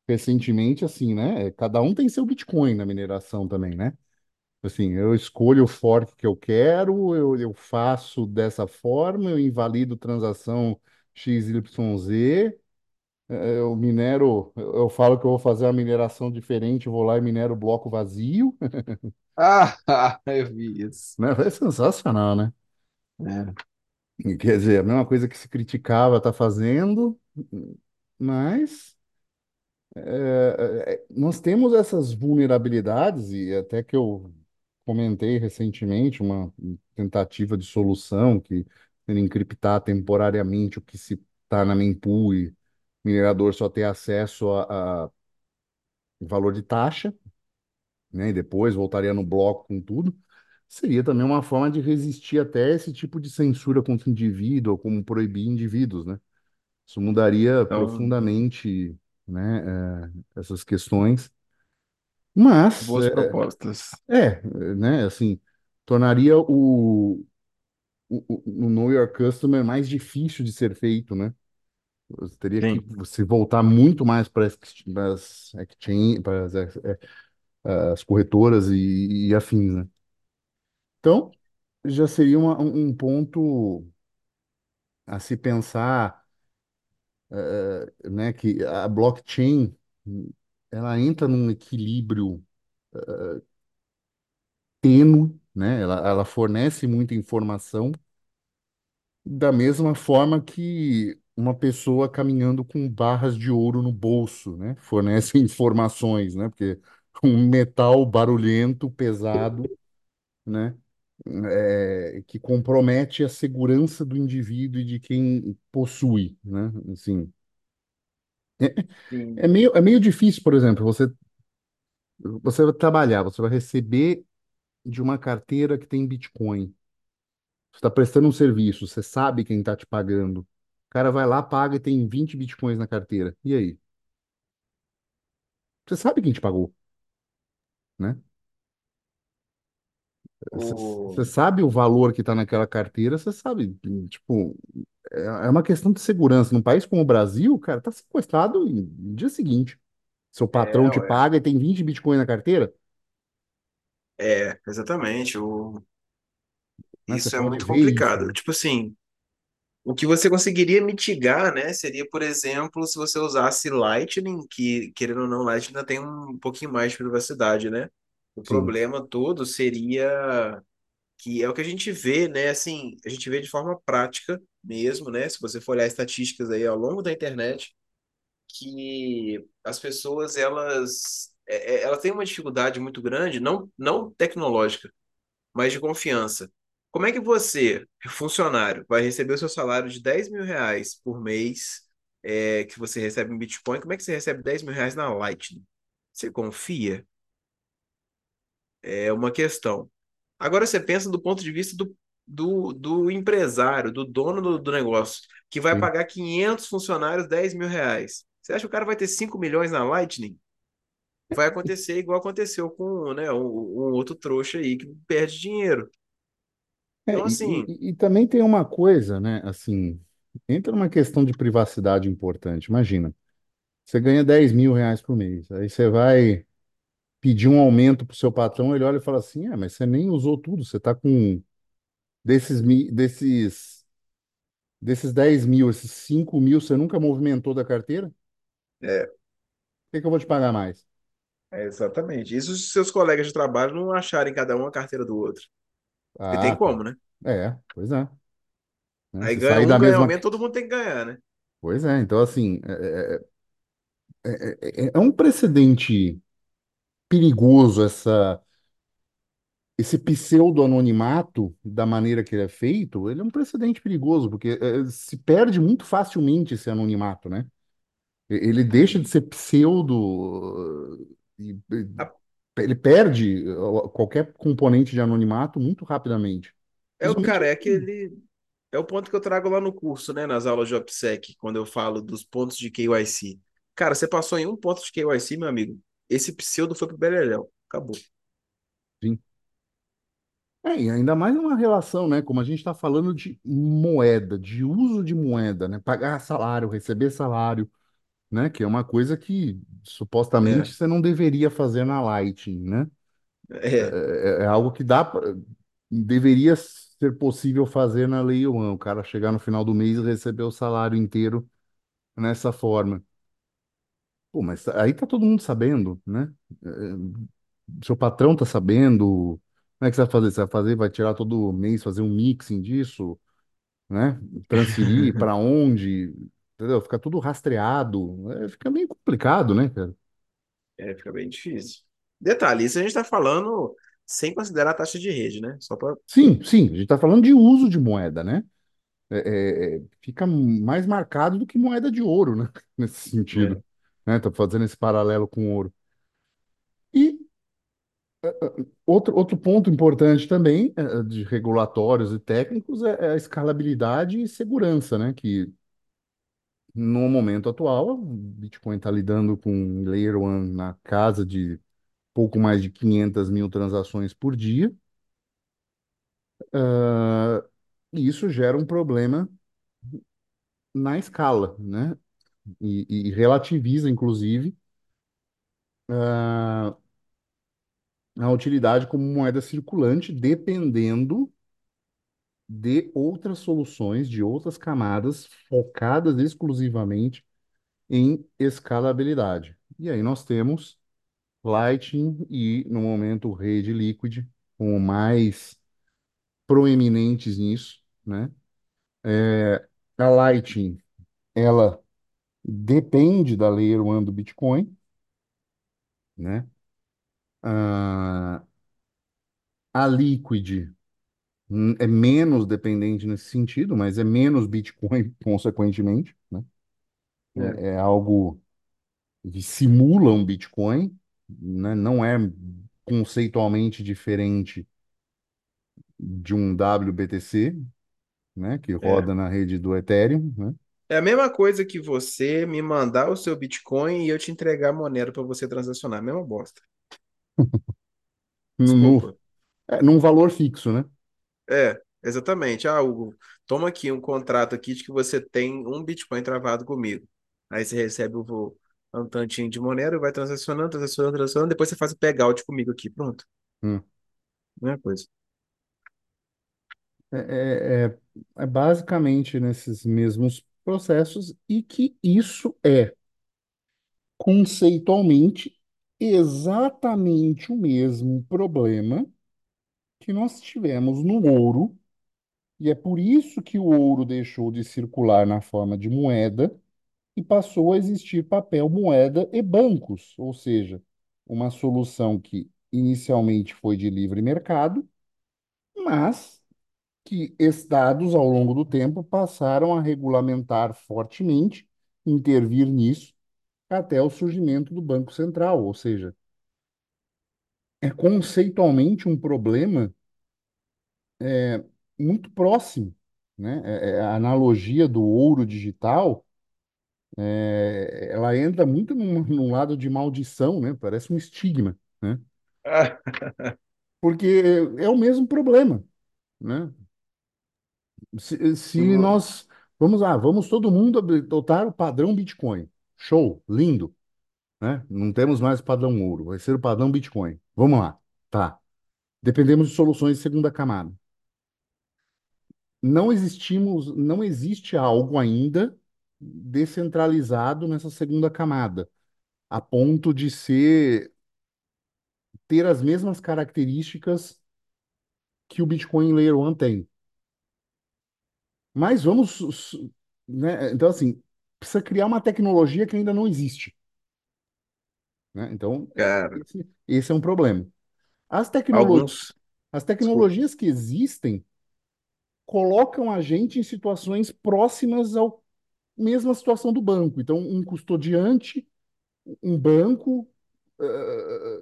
Speaker 1: recentemente assim, né? Cada um tem seu Bitcoin na mineração também, né? Assim, eu escolho o fork que eu quero, eu, eu faço dessa forma, eu invalido transação XYZ, eu minero, eu falo que eu vou fazer uma mineração diferente, vou lá e minero o bloco vazio,
Speaker 2: Ah, eu vi isso.
Speaker 1: né? É sensacional, né?
Speaker 2: É.
Speaker 1: E Quer dizer, a mesma coisa que se criticava tá fazendo, mas é, é, nós temos essas vulnerabilidades, e até que eu comentei recentemente uma tentativa de solução que seria encriptar temporariamente o que se está na mempool e minerador só ter acesso a, a valor de taxa, né, e depois voltaria no bloco com tudo. Seria também uma forma de resistir até esse tipo de censura contra o indivíduo, ou como proibir indivíduos, né? Isso mudaria
Speaker 2: Então,
Speaker 1: profundamente, né, eh, essas questões. Mas,
Speaker 2: boas
Speaker 1: é,
Speaker 2: propostas.
Speaker 1: é, é, né, assim, tornaria o, o, o o Know Your Customer mais difícil de ser feito, né? Você teria que se voltar muito mais para as exchange, para as, é, é, as corretoras e, e afins, né? Então, já seria uma- um ponto a se pensar, eh, né, que a blockchain ela entra num equilíbrio tênue, né? Ela, ela fornece muita informação, da mesma forma que uma pessoa caminhando com barras de ouro no bolso, né? Fornece informações, né? Porque um metal barulhento, pesado, né? É, que compromete a segurança do indivíduo e de quem possui, né? Assim,
Speaker 2: Sim.
Speaker 1: é meio, é meio difícil, por exemplo, você, você vai trabalhar, você vai receber de uma carteira que tem Bitcoin. Você está prestando um serviço, você sabe quem está te pagando. O cara vai lá, paga e tem 20 bitcoins na carteira. E aí? Você sabe quem te pagou, né? Você
Speaker 2: O...
Speaker 1: sabe o valor que está naquela carteira, você sabe. Tipo, é é uma questão de segurança. Num país como o Brasil, cara, tá sequestrado no dia seguinte. Seu patrão
Speaker 2: É,
Speaker 1: te
Speaker 2: ué.
Speaker 1: paga e tem 20 bitcoins na carteira,
Speaker 2: É, exatamente. O...
Speaker 1: né? Você
Speaker 2: Isso é
Speaker 1: pode
Speaker 2: muito
Speaker 1: ver isso,
Speaker 2: complicado.
Speaker 1: né?
Speaker 2: Tipo assim, o que você conseguiria mitigar, né, seria, por exemplo, se você usasse Lightning, que, querendo ou não, Lightning ainda tem um pouquinho mais de privacidade, né? O
Speaker 1: Sim,
Speaker 2: problema todo seria que é o que a gente vê, né? Assim, a gente vê de forma prática mesmo, né? Se você for olhar estatísticas aí ao longo da internet, que as pessoas elas é, é, elas têm uma dificuldade muito grande, não não tecnológica, mas de confiança. Como é que você, funcionário, vai receber o seu salário de dez mil reais por mês, é, que você recebe em Bitcoin? Como é que você recebe dez mil reais na Lightning? Você confia? É uma questão. Agora você pensa do ponto de vista do, do, do empresário, do dono do, do negócio, que vai
Speaker 1: sim.
Speaker 2: pagar 500 funcionários dez mil reais. Você acha que o cara vai ter 5 milhões na Lightning? Vai acontecer igual aconteceu com, né, um, um outro trouxa aí que perde dinheiro.
Speaker 1: É,
Speaker 2: Então,
Speaker 1: e,
Speaker 2: assim,
Speaker 1: e, e também tem uma coisa, né? Assim, entra numa questão de privacidade importante. Imagina, você ganha 10 mil reais por mês, aí você vai pedir um aumento para o seu patrão, ele olha e fala assim: Ah, mas você nem usou tudo, você está com desses, mi- desses, desses 10 mil, esses 5 mil, você nunca movimentou da carteira? Por
Speaker 2: é,
Speaker 1: que que eu vou te pagar mais?
Speaker 2: é exatamente. Isso se seus colegas de trabalho não acharem cada um a carteira do outro. Porque tem
Speaker 1: Ah, tá.
Speaker 2: como, né?
Speaker 1: É, pois é. né?
Speaker 2: Aí
Speaker 1: Se
Speaker 2: ganha
Speaker 1: sair
Speaker 2: um,
Speaker 1: da
Speaker 2: ganha
Speaker 1: mesma.
Speaker 2: aumento, todo mundo tem que ganhar, né?
Speaker 1: Pois é, então assim, é, é, é, é é um precedente perigoso essa esse pseudo-anonimato, da maneira que ele é feito, ele é um precedente perigoso, porque eh, se perde muito facilmente esse anonimato, né? E- Ele deixa de ser pseudo, e, e
Speaker 2: A-
Speaker 1: ele perde qualquer componente de anonimato muito rapidamente.
Speaker 2: É o cara, é aquele. É o ponto que eu trago lá no curso, né? Nas aulas de OPSEC, quando eu falo dos pontos de KYC. Cara, você passou em um ponto de KYC, meu amigo. Esse pseudo foi pro Beleléu. Acabou.
Speaker 1: sim. É, e ainda mais uma relação, né? Como a gente está falando de moeda, de uso de moeda, né? Pagar salário, receber salário. Né? Que é uma coisa que supostamente
Speaker 2: É.
Speaker 1: você não deveria fazer na Lightning, né?
Speaker 2: É,
Speaker 1: É, é algo que dá, pra- deveria ser possível fazer na Lei One, o cara chegar no final do mês e receber o salário inteiro nessa forma. Pô, mas aí tá todo mundo sabendo, né? É, seu patrão tá sabendo. Como é que você vai fazer? Você vai fazer, vai tirar todo mês, fazer um mixing disso, né? Transferir para onde? Entendeu? Fica tudo rastreado. É, fica meio complicado, né, cara?
Speaker 2: é, fica bem difícil. Detalhe, isso a gente está falando sem considerar a taxa de rede, né? Só para.
Speaker 1: Sim, sim, a gente tá falando de uso de moeda, né? É, é, é, fica mais marcado do que moeda de ouro, né? Nesse sentido, né? Tô fazendo esse paralelo com ouro. E Outro, outro ponto importante também, de regulatórios e técnicos é, é a escalabilidade e segurança, né? Que no momento atual, o Bitcoin está lidando com Layer one na casa de pouco mais de 500 mil transações por dia. ah, e isso gera um problema na escala, né? E, e relativiza, inclusive, ah, a utilidade como moeda circulante, dependendo de outras soluções, de outras camadas focadas exclusivamente em escalabilidade. E aí nós temos Lightning e, no momento, rede Liquid como mais proeminentes nisso, né? É, a Lightning, ela depende da Layer 1 do Bitcoin, né? Ah, a Liquid é menos dependente nesse sentido, mas é menos Bitcoin, consequentemente, né?
Speaker 2: É.
Speaker 1: É, é algo que simula um Bitcoin, né? Não é conceitualmente diferente de um WBTC, né? Que
Speaker 2: É.
Speaker 1: roda na rede do Ethereum, né?
Speaker 2: É a mesma coisa que você me mandar o seu Bitcoin e eu te entregar a Monero para você transacionar. Mesma bosta.
Speaker 1: No, no- é, num valor fixo, né?
Speaker 2: É, exatamente. Ah, Hugo, toma aqui um contrato aqui de que você tem um Bitcoin travado comigo. Aí você recebe o um tantinho de Monero, vai transacionando, transacionando, transacionando, depois você faz o payout comigo aqui. Pronto.
Speaker 1: Hum.
Speaker 2: Mesma coisa.
Speaker 1: É, é, é é basicamente nesses mesmos processos e que isso é conceitualmente exatamente o mesmo problema que nós tivemos no ouro, e é por isso que o ouro deixou de circular na forma de moeda e passou a existir papel moeda e bancos, ou seja, uma solução que inicialmente foi de livre mercado, mas que estados ao longo do tempo passaram a regulamentar fortemente, intervir nisso, até o surgimento do Banco Central, ou seja, é conceitualmente um problema muito próximo, né? É- é a analogia do ouro digital é, ela entra muito num, num lado de maldição, né? Parece um estigma, né? Porque é o mesmo problema, né? Se, se nós vamos lá, vamos todo mundo adotar o padrão Bitcoin. Show, lindo, né? Não temos mais o padrão ouro, vai ser o padrão Bitcoin. Vamos lá, tá. Dependemos de soluções de segunda camada. Não existimos, não existe algo ainda descentralizado nessa segunda camada, a ponto de ser ter as mesmas características que o Bitcoin Layer 1 tem. Mas vamos, né? Então, assim, precisa criar uma tecnologia que ainda não existe, né? Então,
Speaker 2: cara,
Speaker 1: esse, esse é um problema. As tecnolo
Speaker 2: alguns.
Speaker 1: as
Speaker 2: Desculpa.
Speaker 1: tecnologias que existem colocam a gente em situações próximas à mesma situação do banco. Então, um custodiante, um banco, eh,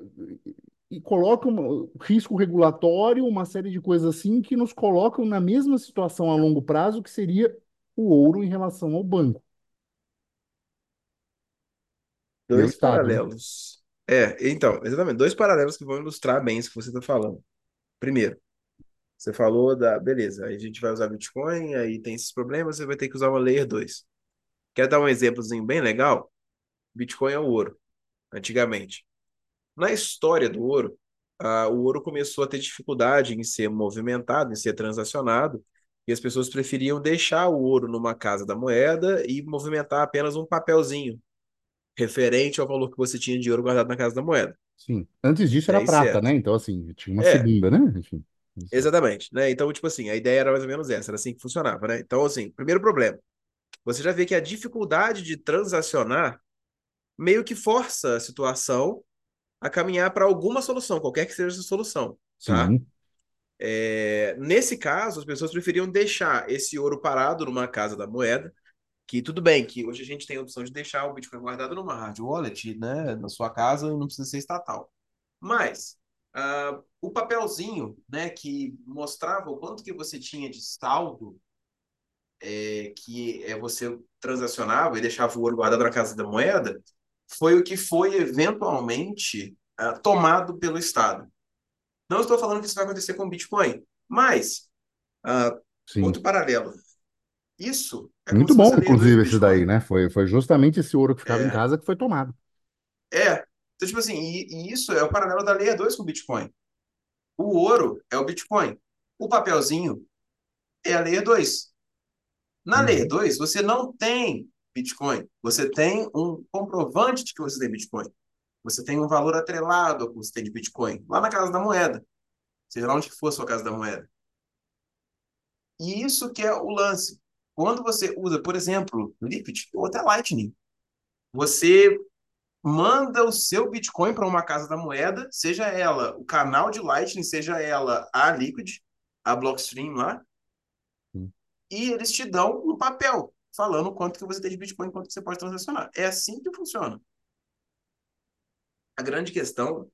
Speaker 1: e colocam um risco regulatório, uma série de coisas assim que nos colocam na mesma situação a longo prazo que seria o ouro em relação ao banco. Meu
Speaker 2: Dois
Speaker 1: estado, né?
Speaker 2: paralelos. É, então, exatamente, dois paralelos que vão ilustrar bem isso que você está falando. Primeiro, você falou da, beleza, aí a gente vai usar Bitcoin, aí tem esses problemas, você vai ter que usar uma Layer 2. Quer dar um exemplozinho bem legal? Bitcoin é o ouro, antigamente. Na história do ouro, ah, o ouro começou a ter dificuldade em ser movimentado, em ser transacionado, e as pessoas preferiam deixar o ouro numa casa da moeda e movimentar apenas um papelzinho referente ao valor que você tinha de ouro guardado na casa da moeda.
Speaker 1: Sim. Antes disso era
Speaker 2: aí,
Speaker 1: prata,
Speaker 2: certo?
Speaker 1: né? Então, assim, tinha uma
Speaker 2: É,
Speaker 1: segunda, né? Enfim.
Speaker 2: Exatamente, né? Então, tipo assim, a ideia era mais ou menos essa, era assim que funcionava, né? Então, assim, primeiro problema, você já vê que a dificuldade de transacionar meio que força a situação a caminhar para alguma solução, qualquer que seja essa solução, tá?
Speaker 1: Sim.
Speaker 2: É, nesse caso, as pessoas preferiam deixar esse ouro parado numa casa da moeda, que tudo bem, que hoje a gente tem a opção de deixar o Bitcoin guardado numa hard wallet, né, na sua casa, e não precisa ser estatal. Mas ah, o papelzinho, né, que mostrava o quanto que você tinha de saldo, é, que é você transacionava e deixava o ouro guardado na casa da moeda, foi o que foi eventualmente ah, tomado pelo Estado. Não estou falando que isso vai acontecer com o Bitcoin, mas outro paralelo. Isso é
Speaker 1: Muito bom,
Speaker 2: a Layer 2 do
Speaker 1: inclusive, esse daí, né? Foi, foi justamente esse ouro que ficava em
Speaker 2: É,
Speaker 1: casa que foi tomado.
Speaker 2: é. Então, tipo assim, e, e isso é o paralelo da Layer 2 com o Bitcoin. O ouro é o Bitcoin. O papelzinho é a Layer 2. Na Layer
Speaker 1: Uhum.
Speaker 2: 2, você não tem Bitcoin. Você tem um comprovante de que você tem Bitcoin. Você tem um valor atrelado ao que você tem de Bitcoin. Lá na casa da moeda. Seja lá onde for a sua casa da moeda. E isso que é o lance. Quando você usa, por exemplo, Liquid ou até Lightning, você manda o seu Bitcoin para uma casa da moeda, seja ela o canal de Lightning, seja ela a Liquid, a Blockstream lá,
Speaker 1: Sim.
Speaker 2: e eles te dão um papel falando quanto que você tem de Bitcoin, quanto que você pode transacionar. É assim que funciona. A grande questão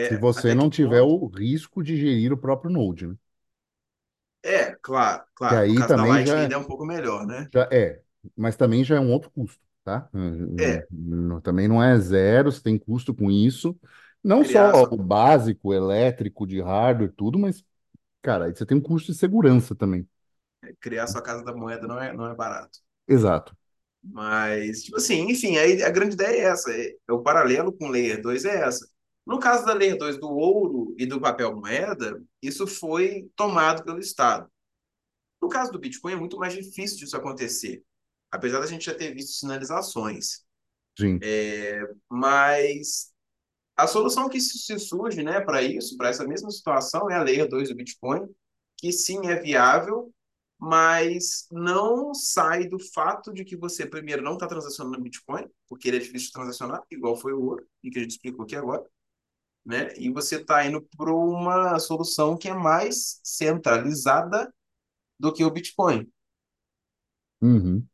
Speaker 1: Se
Speaker 2: é
Speaker 1: você
Speaker 2: até que
Speaker 1: não tiver
Speaker 2: ponto.
Speaker 1: o risco de gerir o próprio Node, né?
Speaker 2: É, claro,
Speaker 1: Que
Speaker 2: claro. No
Speaker 1: aí também
Speaker 2: Lightning
Speaker 1: já,
Speaker 2: ainda é um pouco melhor, né?
Speaker 1: já é, mas também já é um outro custo, tá?
Speaker 2: É,
Speaker 1: Também não é zero, você tem custo com isso. Não só o básico, elétrico, de hardware, tudo, mas, cara, aí você tem um custo de segurança também.
Speaker 2: criar sua casa da moeda não é, não é barato.
Speaker 1: Exato.
Speaker 2: Mas, tipo assim, enfim, aí a grande ideia é essa. É, é o paralelo com Layer 2 é essa. No caso da Layer 2 do ouro e do papel moeda, isso foi tomado pelo Estado. No caso do Bitcoin, é muito mais difícil disso acontecer, apesar da gente já ter visto sinalizações.
Speaker 1: Sim.
Speaker 2: Mas a solução que se surge né, para isso, para essa mesma situação, é a Layer 2 do Bitcoin, que sim é viável, mas não sai do fato de que você, primeiro, não está transacionando no Bitcoin, porque ele é difícil de transacionar, igual foi o ouro, e que a gente explicou aqui agora, né? E você está indo para uma solução que é mais centralizada do que o Bitcoin.
Speaker 1: Uhum.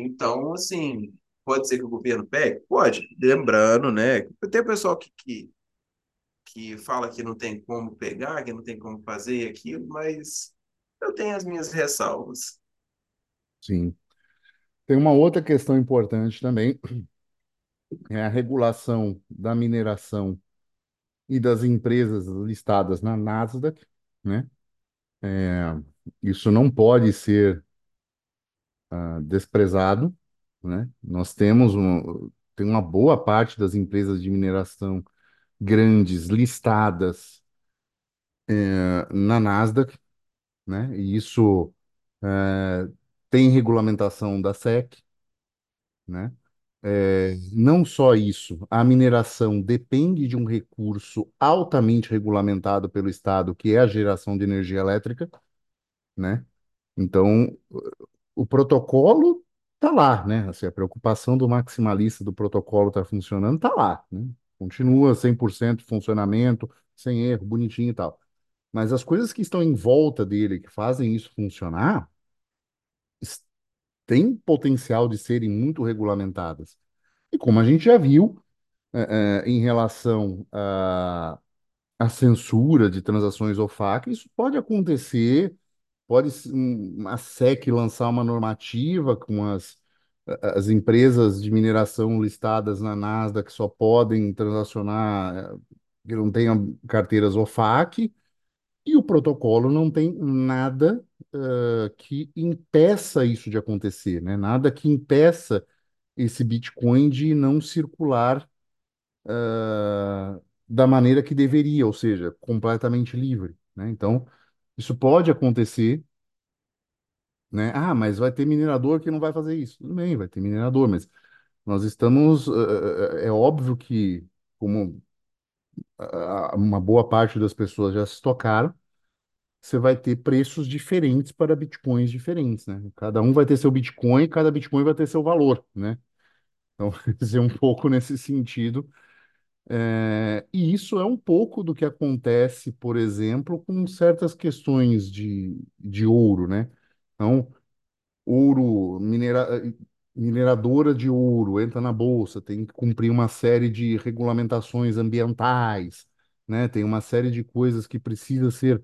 Speaker 2: Então, assim, pode ser que o governo pegue? Pode. Lembrando, né? Tem pessoal que, que, que fala que não tem como pegar, que não tem como fazer aquilo, mas eu tenho as minhas ressalvas.
Speaker 1: Sim. Tem uma outra questão importante também, é a regulação da mineração e das empresas listadas na Nasdaq, né? Isso não pode ser ah, desprezado, né? Nós temos um, tem uma boa parte das empresas de mineração grandes listadas eh, na Nasdaq, né? E isso eh, tem regulamentação da SEC, né? Eh, não só isso, a mineração depende de um recurso altamente regulamentado pelo Estado, que é a geração de energia elétrica, né? Então, o protocolo tá lá, né? Assim, a preocupação do maximalista do protocolo tá funcionando, tá lá, né? Continua 100% de funcionamento, sem erro, bonitinho e tal. Mas as coisas que estão em volta dele, que fazem isso funcionar, têm potencial de serem muito regulamentadas. E como a gente já viu, eh, eh, em relação à à censura de transações OFAC, isso pode acontecer Pode a SEC lançar uma normativa com as, as empresas de mineração listadas na Nasdaq que só podem transacionar, eh, que não tenham carteiras OFAC, e o protocolo não tem nada, eh, que impeça isso de acontecer, né? Nada que impeça esse Bitcoin de não circular, da maneira que deveria, ou seja, completamente livre, né? Então, isso pode acontecer, né? Ah, mas vai ter minerador que não vai fazer isso. Tudo bem, vai ter minerador, mas nós estamos, eh, eh, é óbvio que, como uma boa parte das pessoas já se tocaram, você vai ter preços diferentes para bitcoins diferentes, né? Cada um vai ter seu Bitcoin, cada Bitcoin vai ter seu valor, né? Então, quer dizer, um pouco nesse sentido. É, e isso é um pouco do que acontece, por exemplo, com certas questões de, de ouro, né? Então, ouro, minera, mineradora de ouro entra na bolsa, tem que cumprir uma série de regulamentações ambientais, né? Tem uma série de coisas que precisa ser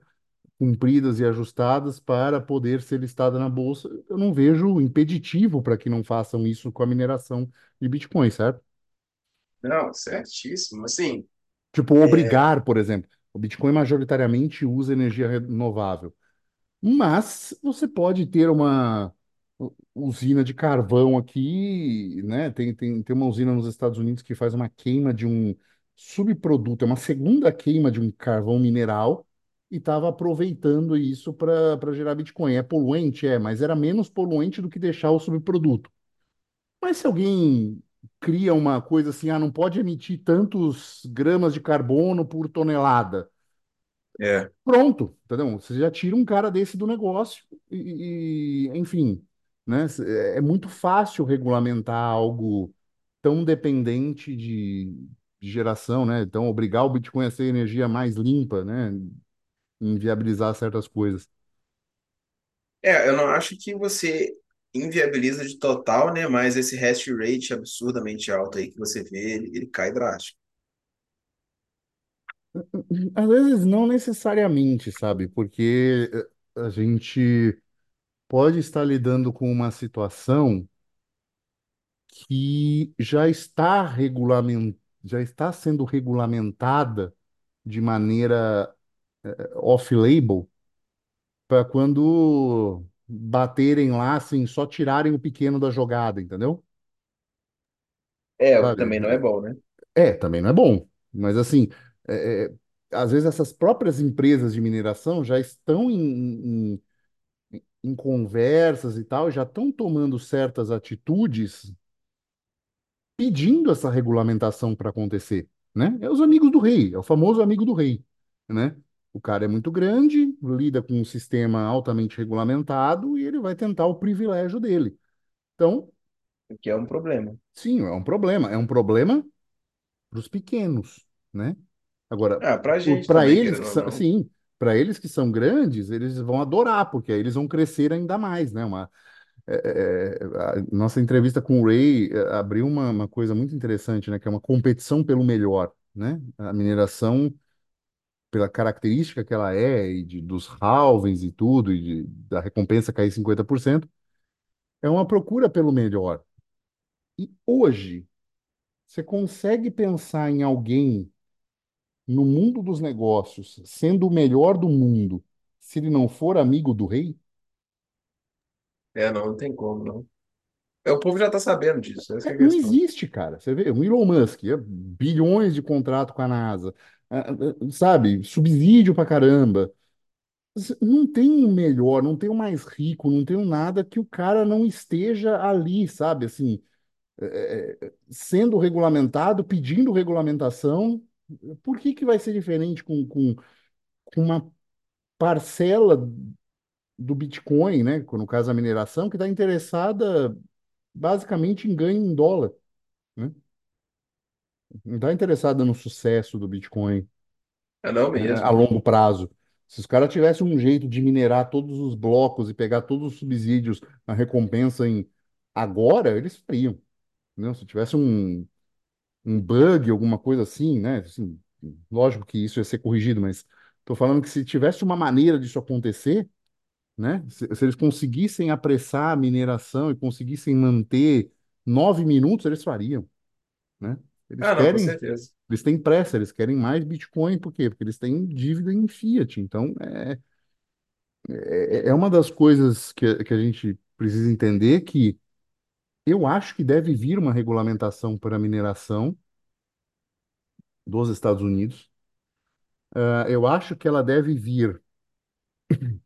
Speaker 1: cumpridas e ajustadas para poder ser listada na bolsa. Eu não vejo impeditivo para que não façam isso com a mineração de Bitcoin, certo?
Speaker 2: Não, certíssimo. Assim,
Speaker 1: Tipo, obrigar, por exemplo. O Bitcoin majoritariamente usa energia renovável. Mas você pode ter uma usina de carvão aqui, né? Tem, tem, tem uma usina nos Estados Unidos que faz uma queima de um subproduto, é uma segunda queima de um carvão mineral e estava aproveitando isso para para gerar Bitcoin. É poluente? É, mas era menos poluente do que deixar o subproduto. Mas se alguém cria uma coisa assim, ah, não pode emitir tantos gramas de carbono por tonelada.
Speaker 2: é.
Speaker 1: Pronto, entendeu? Você já tira um cara desse do negócio e, e, enfim, né? É muito fácil regulamentar algo tão dependente de, de geração, né? Então, obrigar o Bitcoin a ser energia mais limpa, né? Inviabilizar certas coisas.
Speaker 2: É, eu não acho que você inviabiliza de total, né? Mas esse hash rate absurdamente alto aí que você vê, ele, ele cai drástico.
Speaker 1: Às vezes não necessariamente, sabe? Porque eh, a gente pode estar lidando com uma situação que já está regulament... já está sendo regulamentada de maneira eh, off-label para quando baterem lá, assim, só tirarem o pequeno da jogada, entendeu?
Speaker 2: É, o que
Speaker 1: Sabe?
Speaker 2: também não é bom, né?
Speaker 1: É, também não é bom, mas assim, é, é, às vezes essas próprias empresas de mineração já estão em, em, em conversas e tal, já estão tomando certas atitudes pedindo essa regulamentação para acontecer, né? É os amigos do rei, é o famoso amigo do rei, né? O cara é muito grande, lida com um sistema altamente regulamentado e ele vai tentar o privilégio dele. Então,
Speaker 2: O que é um problema.
Speaker 1: sim, é um problema. É um problema para os pequenos, né? Agora,
Speaker 2: Ah, pra gente
Speaker 1: para eles que são, sim, para eles que são grandes, eles vão adorar, porque aí eles vão crescer ainda mais, né? Uma, é, é, a nossa entrevista com o Ray é, abriu uma, uma coisa muito interessante, né? Que é uma competição pelo melhor, né? A mineração, pela característica que ela é, e de, dos halvings e tudo, e de- da recompensa cair 50%, é uma procura pelo melhor. E hoje, você consegue pensar em alguém no mundo dos negócios sendo o melhor do mundo, se ele não for amigo do rei?
Speaker 2: É, não, não tem como, não. É, o povo já tá sabendo disso,
Speaker 1: É,
Speaker 2: é
Speaker 1: não existe, cara. Você vê, o Elon Musk, é, bilhões de contrato com a NASA, sabe, subsídio pra caramba. Não tem um melhor, não tem um mais rico, não tem um nada que o cara não esteja ali, sabe? Assim, é, sendo regulamentado, pedindo regulamentação. Por que que vai ser diferente com, com, com uma parcela do Bitcoin, né? No caso da mineração, que está interessada basicamente em ganho em dólar, né? Não está interessada no sucesso do Bitcoin,
Speaker 2: É não
Speaker 1: né, a
Speaker 2: mesmo.
Speaker 1: longo prazo. Se os caras tivessem um jeito de minerar todos os blocos e pegar todos os subsídios na recompensa em agora, eles fariam, né? Se tivesse um, um bug, alguma coisa assim, né? Assim, lógico que isso ia ser corrigido, mas estou falando que se tivesse uma maneira disso acontecer, né? Se, se eles conseguissem apressar a mineração e conseguissem manter nove minutos, eles fariam, né? Eles
Speaker 2: Ah,
Speaker 1: querem,
Speaker 2: certeza.
Speaker 1: eles têm pressa, eles querem mais Bitcoin, por quê? Porque eles têm dívida em fiat. Então, é, é, é uma das coisas que, que a gente precisa entender que eu acho que deve vir uma regulamentação para a mineração dos Estados Unidos. Ah, eu acho que ela deve vir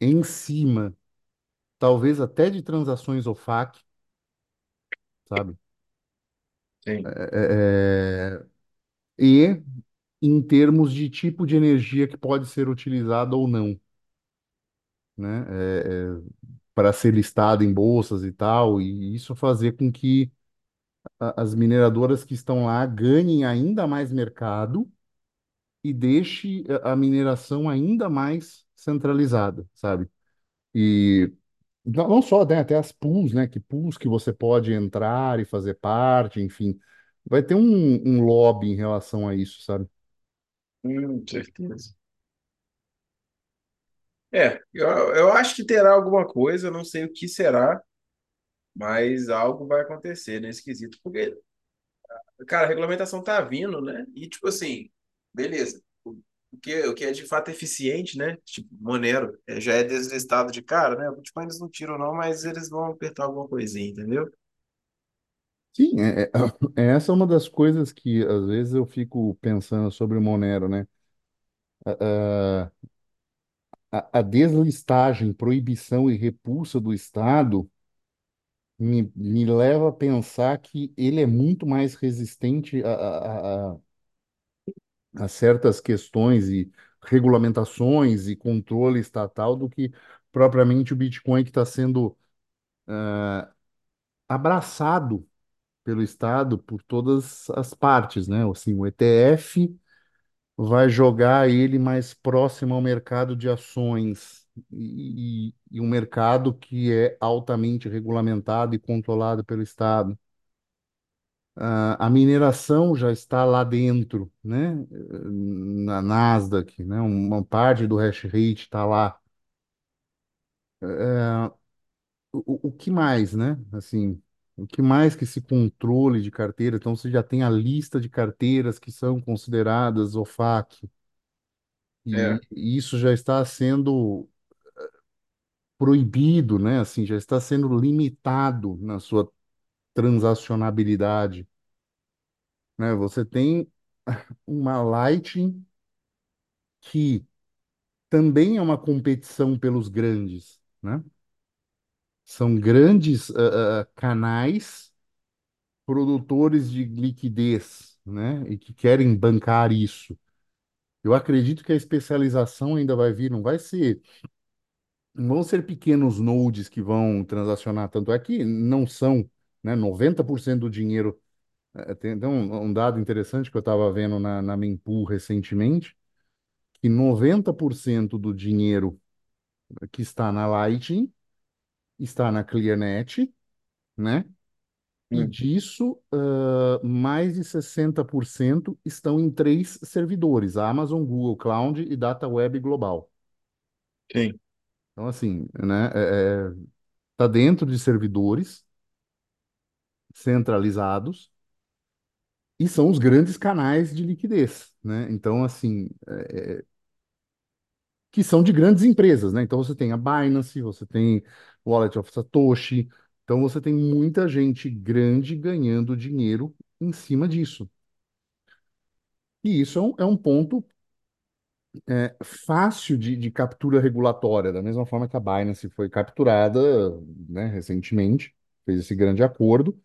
Speaker 1: em cima, talvez até de transações OFAC, sabe?
Speaker 2: Sim.
Speaker 1: É, é, e em termos de tipo de energia que pode ser utilizada ou não, né? É, é, para ser listada em bolsas e tal, e isso fazer com que a- as mineradoras que estão lá ganhem ainda mais mercado e deixe a a mineração ainda mais centralizada, sabe? E não só, né, até as pools, né, que pools que você pode entrar e fazer parte, enfim, vai ter um, um lobby em relação a isso, sabe?
Speaker 2: Hum, certeza. É, eu, eu acho que terá alguma coisa, não sei o que será, mas algo vai acontecer nesse quesito. Porque, cara, a regulamentação tá vindo, né? E, tipo assim, beleza. O que, o que é de fato eficiente, né? Tipo, Monero, é, já é deslistado de cara, né? O Bitcoin eles não tiram, não, mas eles vão apertar alguma coisinha, entendeu?
Speaker 1: Sim, é, é- é essa é uma das coisas que às vezes eu fico pensando sobre o Monero, né? A, a, deslistagem, proibição e repulsa do Estado me, me leva a pensar que ele é muito mais resistente a, a, a certas questões e regulamentações e controle estatal do que propriamente o Bitcoin que está sendo abraçado pelo Estado por todas as partes, né? Assim, o ETF vai jogar ele mais próximo ao mercado de ações e, e um mercado que é altamente regulamentado e controlado pelo Estado. A a mineração já está lá dentro, né? Na Nasdaq, né? Uma parte do hash rate está lá. O, o que mais, né? Assim, o que mais que esse controle de carteira? Então, você já tem a lista de carteiras que são consideradas OFAC, e,
Speaker 2: É,
Speaker 1: e isso já está sendo proibido, né? Assim, já está sendo limitado na sua transacionabilidade, né? Você tem uma Lightning que também é uma competição pelos grandes, né? São grandes ah, ah, canais produtores de liquidez, né? E que querem bancar isso. Eu acredito que a especialização ainda vai vir, não vai ser, não vão ser pequenos nodes que vão transacionar, tanto é que não são, né? 90% do dinheiro, eh, tem, tem um, dado interessante que eu estava vendo na, na Mempool recentemente, que 90% do dinheiro que está na Lightning está na ClearNet, né? E
Speaker 2: hum,
Speaker 1: disso, ah, mais de 60% estão em três servidores: a Amazon, Google Cloud e Data Web Global.
Speaker 2: sim.
Speaker 1: Então, assim, né, é, é, tá dentro de servidores centralizados e são os grandes canais de liquidez, né? Então, assim, é, que são de grandes empresas, né? Então, você tem a Binance, você tem o Wallet of Satoshi, então você tem muita gente grande ganhando dinheiro em cima disso. E isso é um, é um ponto é, fácil de, de captura regulatória, da mesma forma que a Binance foi capturada, né, recentemente, fez esse grande acordo.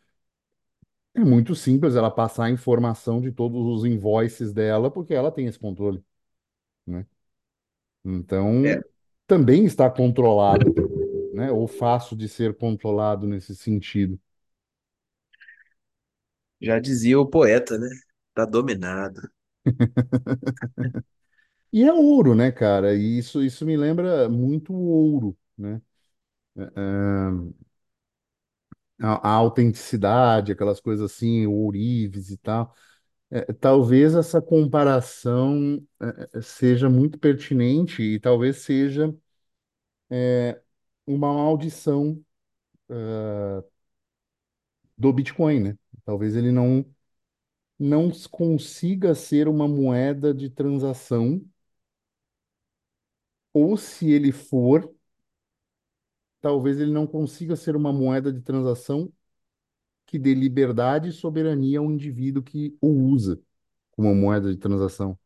Speaker 1: É muito simples ela passar a informação de todos os invoices dela, porque ela tem esse controle, né?
Speaker 2: É,
Speaker 1: Então, também está controlado, né, ou fácil de ser controlado nesse sentido.
Speaker 2: já dizia o poeta, né? Tá dominado.
Speaker 1: E é ouro, né, cara? E isso, isso me lembra muito o ouro, né? É, é, a, a autenticidade, aquelas coisas assim, ourives e tal. É, talvez essa comparação é, é, seja muito pertinente e talvez seja uma maldição do Bitcoin, né? Talvez ele não, não consiga ser uma moeda de transação, ou se ele for, talvez ele não consiga ser uma moeda de transação que dê liberdade e soberania ao indivíduo que o usa. como moeda de transação,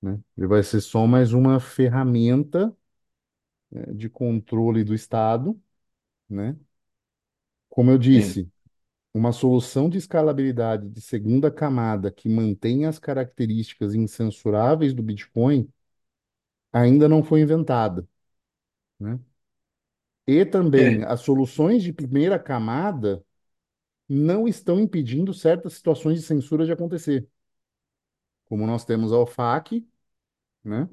Speaker 1: né? Ele vai ser só mais uma ferramenta, eh, de controle do Estado, né? Como eu
Speaker 2: Sim.
Speaker 1: disse, uma solução de escalabilidade de segunda camada que mantenha as características incensuráveis do Bitcoin ainda não foi inventada, né? E também as soluções de primeira camada não estão impedindo certas situações de censura de acontecer, como nós temos a OFAC, né?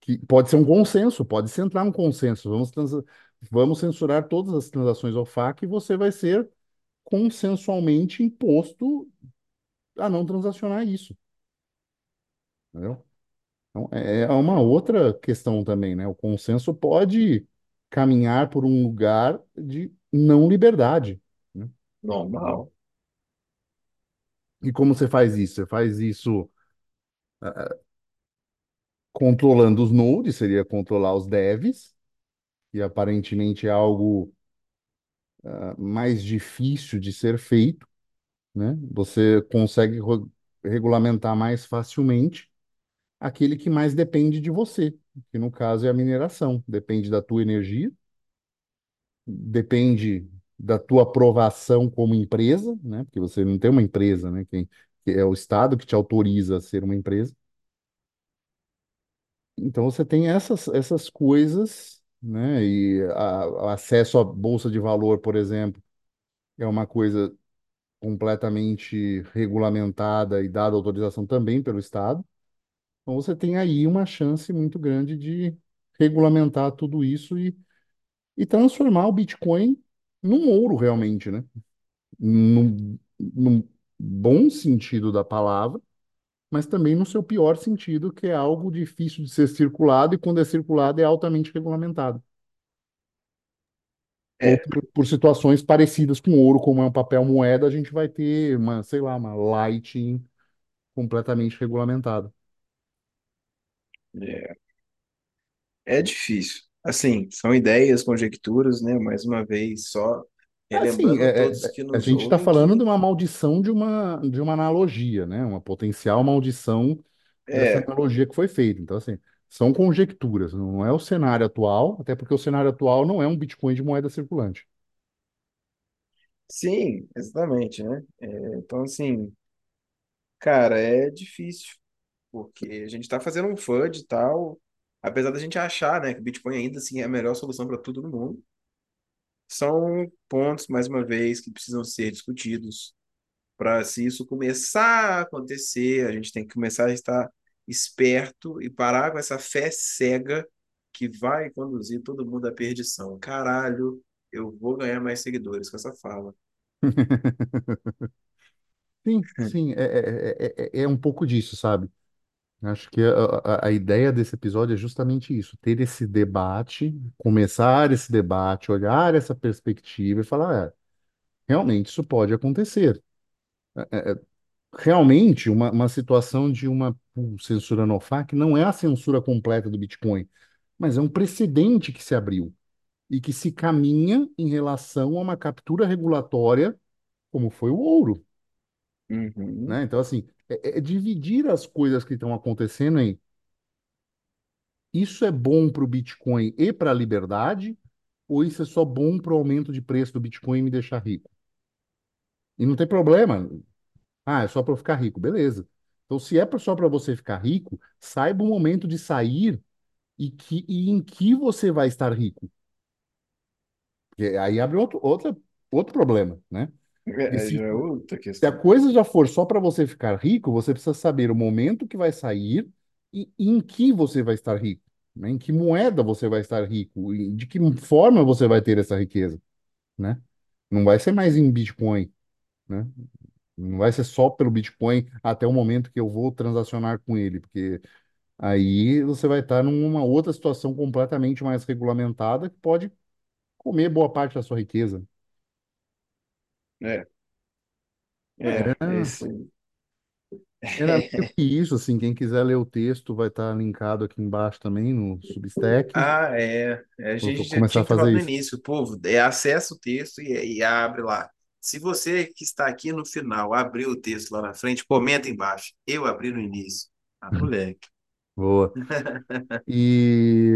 Speaker 1: Que pode ser um consenso, pode se entrar um consenso. Vamos, trans- vamos censurar todas as transações OFAC e você vai ser consensualmente imposto a não transacionar isso, entendeu? Então, é é uma outra questão também, né? O consenso pode caminhar por um lugar de não liberdade, né?
Speaker 2: Normal.
Speaker 1: E como você faz isso? Você faz isso controlando os nodes, seria controlar os devs, e aparentemente é algo ah, mais difícil de ser feito, né? Você consegue regulamentar mais facilmente aquele que mais depende de você, que no caso é a mineração, depende da tua energia depende da tua aprovação como empresa, né? Porque você não tem uma empresa, né? Quem, que é o Estado que te autoriza a ser uma empresa. Então você tem essas, essas coisas, né? E a, acesso à bolsa de valor, por exemplo, é uma coisa completamente regulamentada e dada autorização também pelo Estado. Então você tem aí uma chance muito grande de regulamentar tudo isso e, e transformar o Bitcoin num ouro realmente, né? num, num bom sentido da palavra, mas também no seu pior sentido, que é algo difícil de ser circulado e quando é circulado é altamente regulamentado. Ou
Speaker 2: É,
Speaker 1: por, por situações parecidas com ouro, como é um papel moeda, a gente vai ter uma, sei lá, uma Lightning completamente regulamentada.
Speaker 2: É, é difícil. Assim, são ideias, conjecturas, né? Mais uma vez, só
Speaker 1: Assim,
Speaker 2: relembrando a
Speaker 1: é-
Speaker 2: todos
Speaker 1: é-
Speaker 2: que
Speaker 1: a gente está
Speaker 2: ouvem
Speaker 1: falando de
Speaker 2: que
Speaker 1: uma maldição de uma, de uma analogia, né? Uma potencial maldição dessa
Speaker 2: é,
Speaker 1: analogia que foi feita. Então, assim, são conjecturas, não é o cenário atual, até porque o cenário atual não é um Bitcoin de moeda circulante.
Speaker 2: sim, exatamente, né? É, então, assim, cara, é difícil, porque a gente está fazendo um FUD e tal, apesar da gente achar, né, que o Bitcoin ainda assim é a melhor solução para tudo no mundo. São pontos, mais uma vez, que precisam ser discutidos para se isso começar a acontecer, a gente tem que começar a estar esperto e parar com essa fé cega que vai conduzir todo mundo à perdição. Caralho, eu vou ganhar mais seguidores com essa fala.
Speaker 1: Sim, sim, é, é, é, é é um pouco disso, sabe? Acho que a, a, a ideia desse episódio é justamente isso, ter esse debate, começar esse debate, olhar essa perspectiva e falar, é, realmente isso pode acontecer. Realmente, uma, uma situação de uma censura no OFAC não é a censura completa do Bitcoin, mas é um precedente que se abriu e que se caminha em relação a uma captura regulatória, como foi o ouro,
Speaker 2: Uhum.
Speaker 1: né? Então, assim, é, é dividir as coisas que estão acontecendo em isso é bom para o Bitcoin e para a liberdade, ou isso é só bom para o aumento de preço do Bitcoin e me deixar rico? E não tem problema. Ah, é só para eu ficar rico, beleza. Então, se é só para você ficar rico, saiba o momento de sair e, que, e em que você vai estar rico. Porque aí abre outro, outra, outro problema, né? Porque
Speaker 2: É,
Speaker 1: se,
Speaker 2: já é outra
Speaker 1: se a coisa já for só para você ficar rico, você precisa saber o momento que vai sair e, em que você vai estar rico, né? Em que moeda você vai estar rico, e de que forma você vai ter essa riqueza, né? Não vai ser mais em Bitcoin, né? Não vai ser só pelo Bitcoin até o momento que eu vou transacionar com ele, porque aí você vai estar numa outra situação completamente mais regulamentada que pode comer boa parte da sua riqueza.
Speaker 2: É, é,
Speaker 1: Era,
Speaker 2: esse.
Speaker 1: era meio que isso, assim, quem quiser ler o texto vai estar linkado aqui embaixo também no Substack.
Speaker 2: Ah, é. É, A
Speaker 1: vou
Speaker 2: gente já
Speaker 1: começar
Speaker 2: tinha
Speaker 1: a
Speaker 2: que ter
Speaker 1: fazer
Speaker 2: no
Speaker 1: isso.
Speaker 2: início, povo, é, acessa o texto e, e abre lá. Se você que está aqui no final abriu o texto lá na frente, comenta embaixo. Eu abri no início. Ah, moleque.
Speaker 1: Boa. E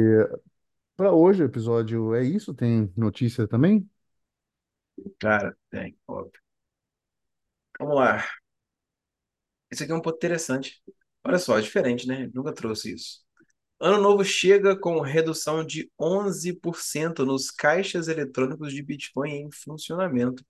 Speaker 1: para hoje o episódio é isso. Tem notícia também?
Speaker 2: Cara, tem, óbvio. Vamos lá. Esse aqui é um ponto interessante. Olha só, diferente, né? Nunca trouxe isso. Ano novo chega com redução de 11% nos caixas eletrônicos de Bitcoin em funcionamento.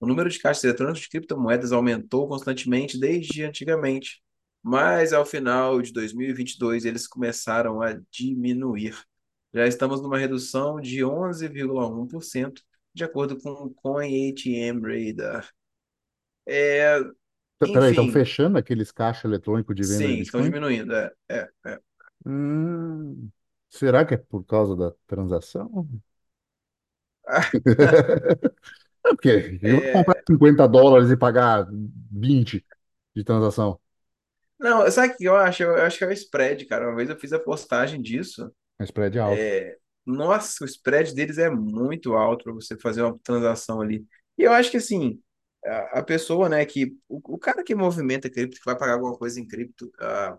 Speaker 2: O número de caixas eletrônicos de criptomoedas aumentou constantemente desde antigamente, mas ao final de 2022 eles começaram a diminuir. Já estamos numa redução de 11,1%, de acordo com o CoinATM Radar. É,
Speaker 1: Peraí, estão
Speaker 2: enfim,
Speaker 1: fechando aqueles caixas eletrônicos de venda de
Speaker 2: sim, estão
Speaker 1: Bitcoin?
Speaker 2: diminuindo. É, é, é.
Speaker 1: Hum, será que é por causa da transação? É porque eu vou comprar
Speaker 2: É,
Speaker 1: 50 dólares e pagar 20 de transação.
Speaker 2: Não, sabe o que eu acho? Eu acho que é o spread, cara. Uma vez eu fiz a postagem disso.
Speaker 1: A spread é alto.
Speaker 2: Nossa, o spread deles é muito alto para você fazer uma transação ali. E eu acho que assim, a, a pessoa, né, que o, o cara que movimenta cripto, que vai pagar alguma coisa em cripto, ah,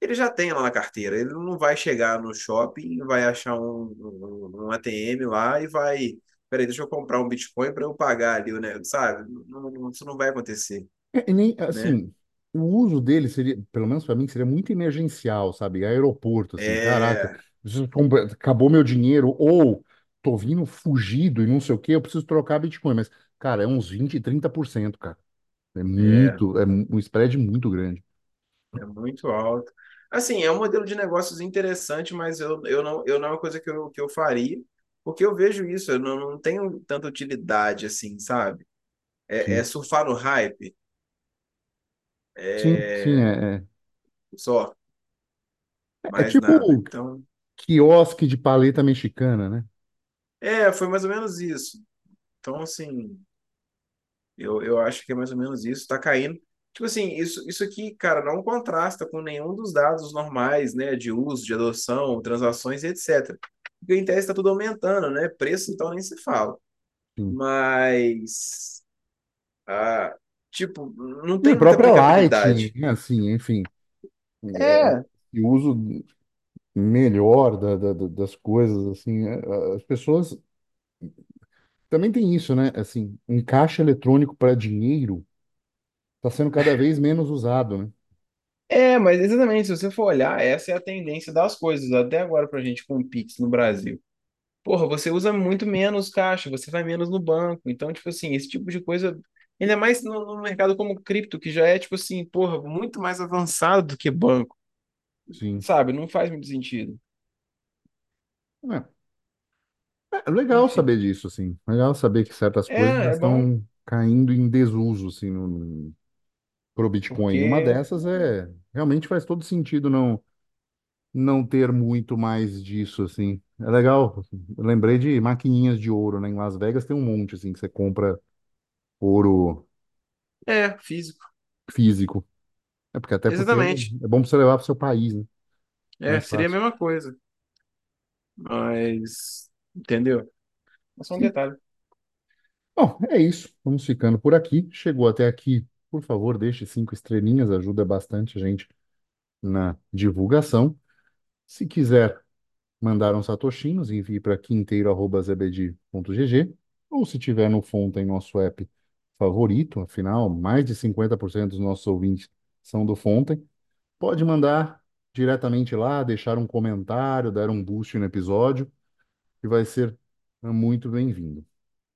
Speaker 2: ele já tem lá na carteira. Ele não vai chegar no shopping, vai achar um, um, um ATM lá e vai. Peraí, deixa eu comprar um Bitcoin para eu pagar ali, né? Sabe? Não, não- isso não vai acontecer,
Speaker 1: É, e nem,
Speaker 2: né?
Speaker 1: assim, o uso dele seria, pelo menos para mim, seria muito emergencial, sabe? Aeroporto, assim, caraca,
Speaker 2: É,
Speaker 1: comprar- acabou meu dinheiro, ou tô vindo fugido e não sei o quê, eu preciso trocar Bitcoin. Mas, cara, é uns 20, 30%, cara. É
Speaker 2: é.
Speaker 1: muito, é um spread muito grande.
Speaker 2: É muito alto. Assim, é um modelo de negócios interessante, mas eu, eu não, eu não é uma coisa que eu, que eu faria, porque eu vejo isso, eu não, não tenho tanta utilidade assim, sabe? É, é surfar no hype,
Speaker 1: sim, sim,
Speaker 2: é
Speaker 1: é, é,
Speaker 2: só,
Speaker 1: é
Speaker 2: mais
Speaker 1: tipo
Speaker 2: nada. Então,
Speaker 1: quiosque de paleta mexicana, né?
Speaker 2: é, foi mais ou menos isso. Então, assim, eu, eu acho que é mais ou menos isso, tá caindo. Tipo assim, isso, isso aqui, cara, não contrasta com nenhum dos dados normais, né, de uso, de adoção, transações, etc. Porque em tese está tudo aumentando, né? Preço, então, nem se fala.
Speaker 1: Sim.
Speaker 2: Mas, ah, tipo, não
Speaker 1: E
Speaker 2: tem muita
Speaker 1: própria
Speaker 2: aplicabilidade.
Speaker 1: né, assim, enfim, é,
Speaker 2: É,
Speaker 1: o uso melhor da- da- da- das coisas, assim, é, as pessoas também tem isso, né? Assim, um caixa eletrônico para dinheiro está sendo cada vez menos usado, né?
Speaker 2: é, mas exatamente, se você for olhar, essa é a tendência das coisas, até agora pra gente com o Pix no Brasil. Porra, você usa muito menos caixa, você vai menos no banco. Então, tipo assim, esse tipo de coisa, ainda mais no, no mercado como cripto, que já é, tipo assim, porra, muito mais avançado do que banco,
Speaker 1: Sim.
Speaker 2: sabe? Não faz muito sentido.
Speaker 1: É, é legal
Speaker 2: Enfim,
Speaker 1: saber disso, assim. Legal saber que certas coisas já
Speaker 2: é, é bom,
Speaker 1: estão caindo em desuso, assim, no, no, pro Bitcoin. Uma
Speaker 2: porque
Speaker 1: dessas é, realmente faz todo sentido não, não ter muito mais disso, assim. É legal. Eu lembrei de maquininhas de ouro, né? Em Las Vegas tem um monte, assim, que você compra ouro
Speaker 2: é físico.
Speaker 1: físico. É porque até porque
Speaker 2: Exatamente.
Speaker 1: é bom você levar para o seu país, né?
Speaker 2: É,
Speaker 1: Mais
Speaker 2: seria a
Speaker 1: fácil.
Speaker 2: mesma coisa. Mas, entendeu? É só um
Speaker 1: Sim.
Speaker 2: detalhe.
Speaker 1: Bom, é isso. Vamos ficando por aqui. Chegou até aqui, por favor, deixe cinco estrelinhas, ajuda bastante a gente na divulgação. Se quiser mandar uns satoshinhos, envie para quinteiro.zbd.gg ou se tiver no Fonten, nosso app favorito, afinal, mais de 50% dos nossos ouvintes são do Fonten, pode mandar diretamente lá, deixar um comentário, dar um boost no episódio, que vai ser muito bem-vindo.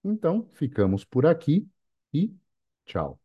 Speaker 1: Então, ficamos por aqui e tchau.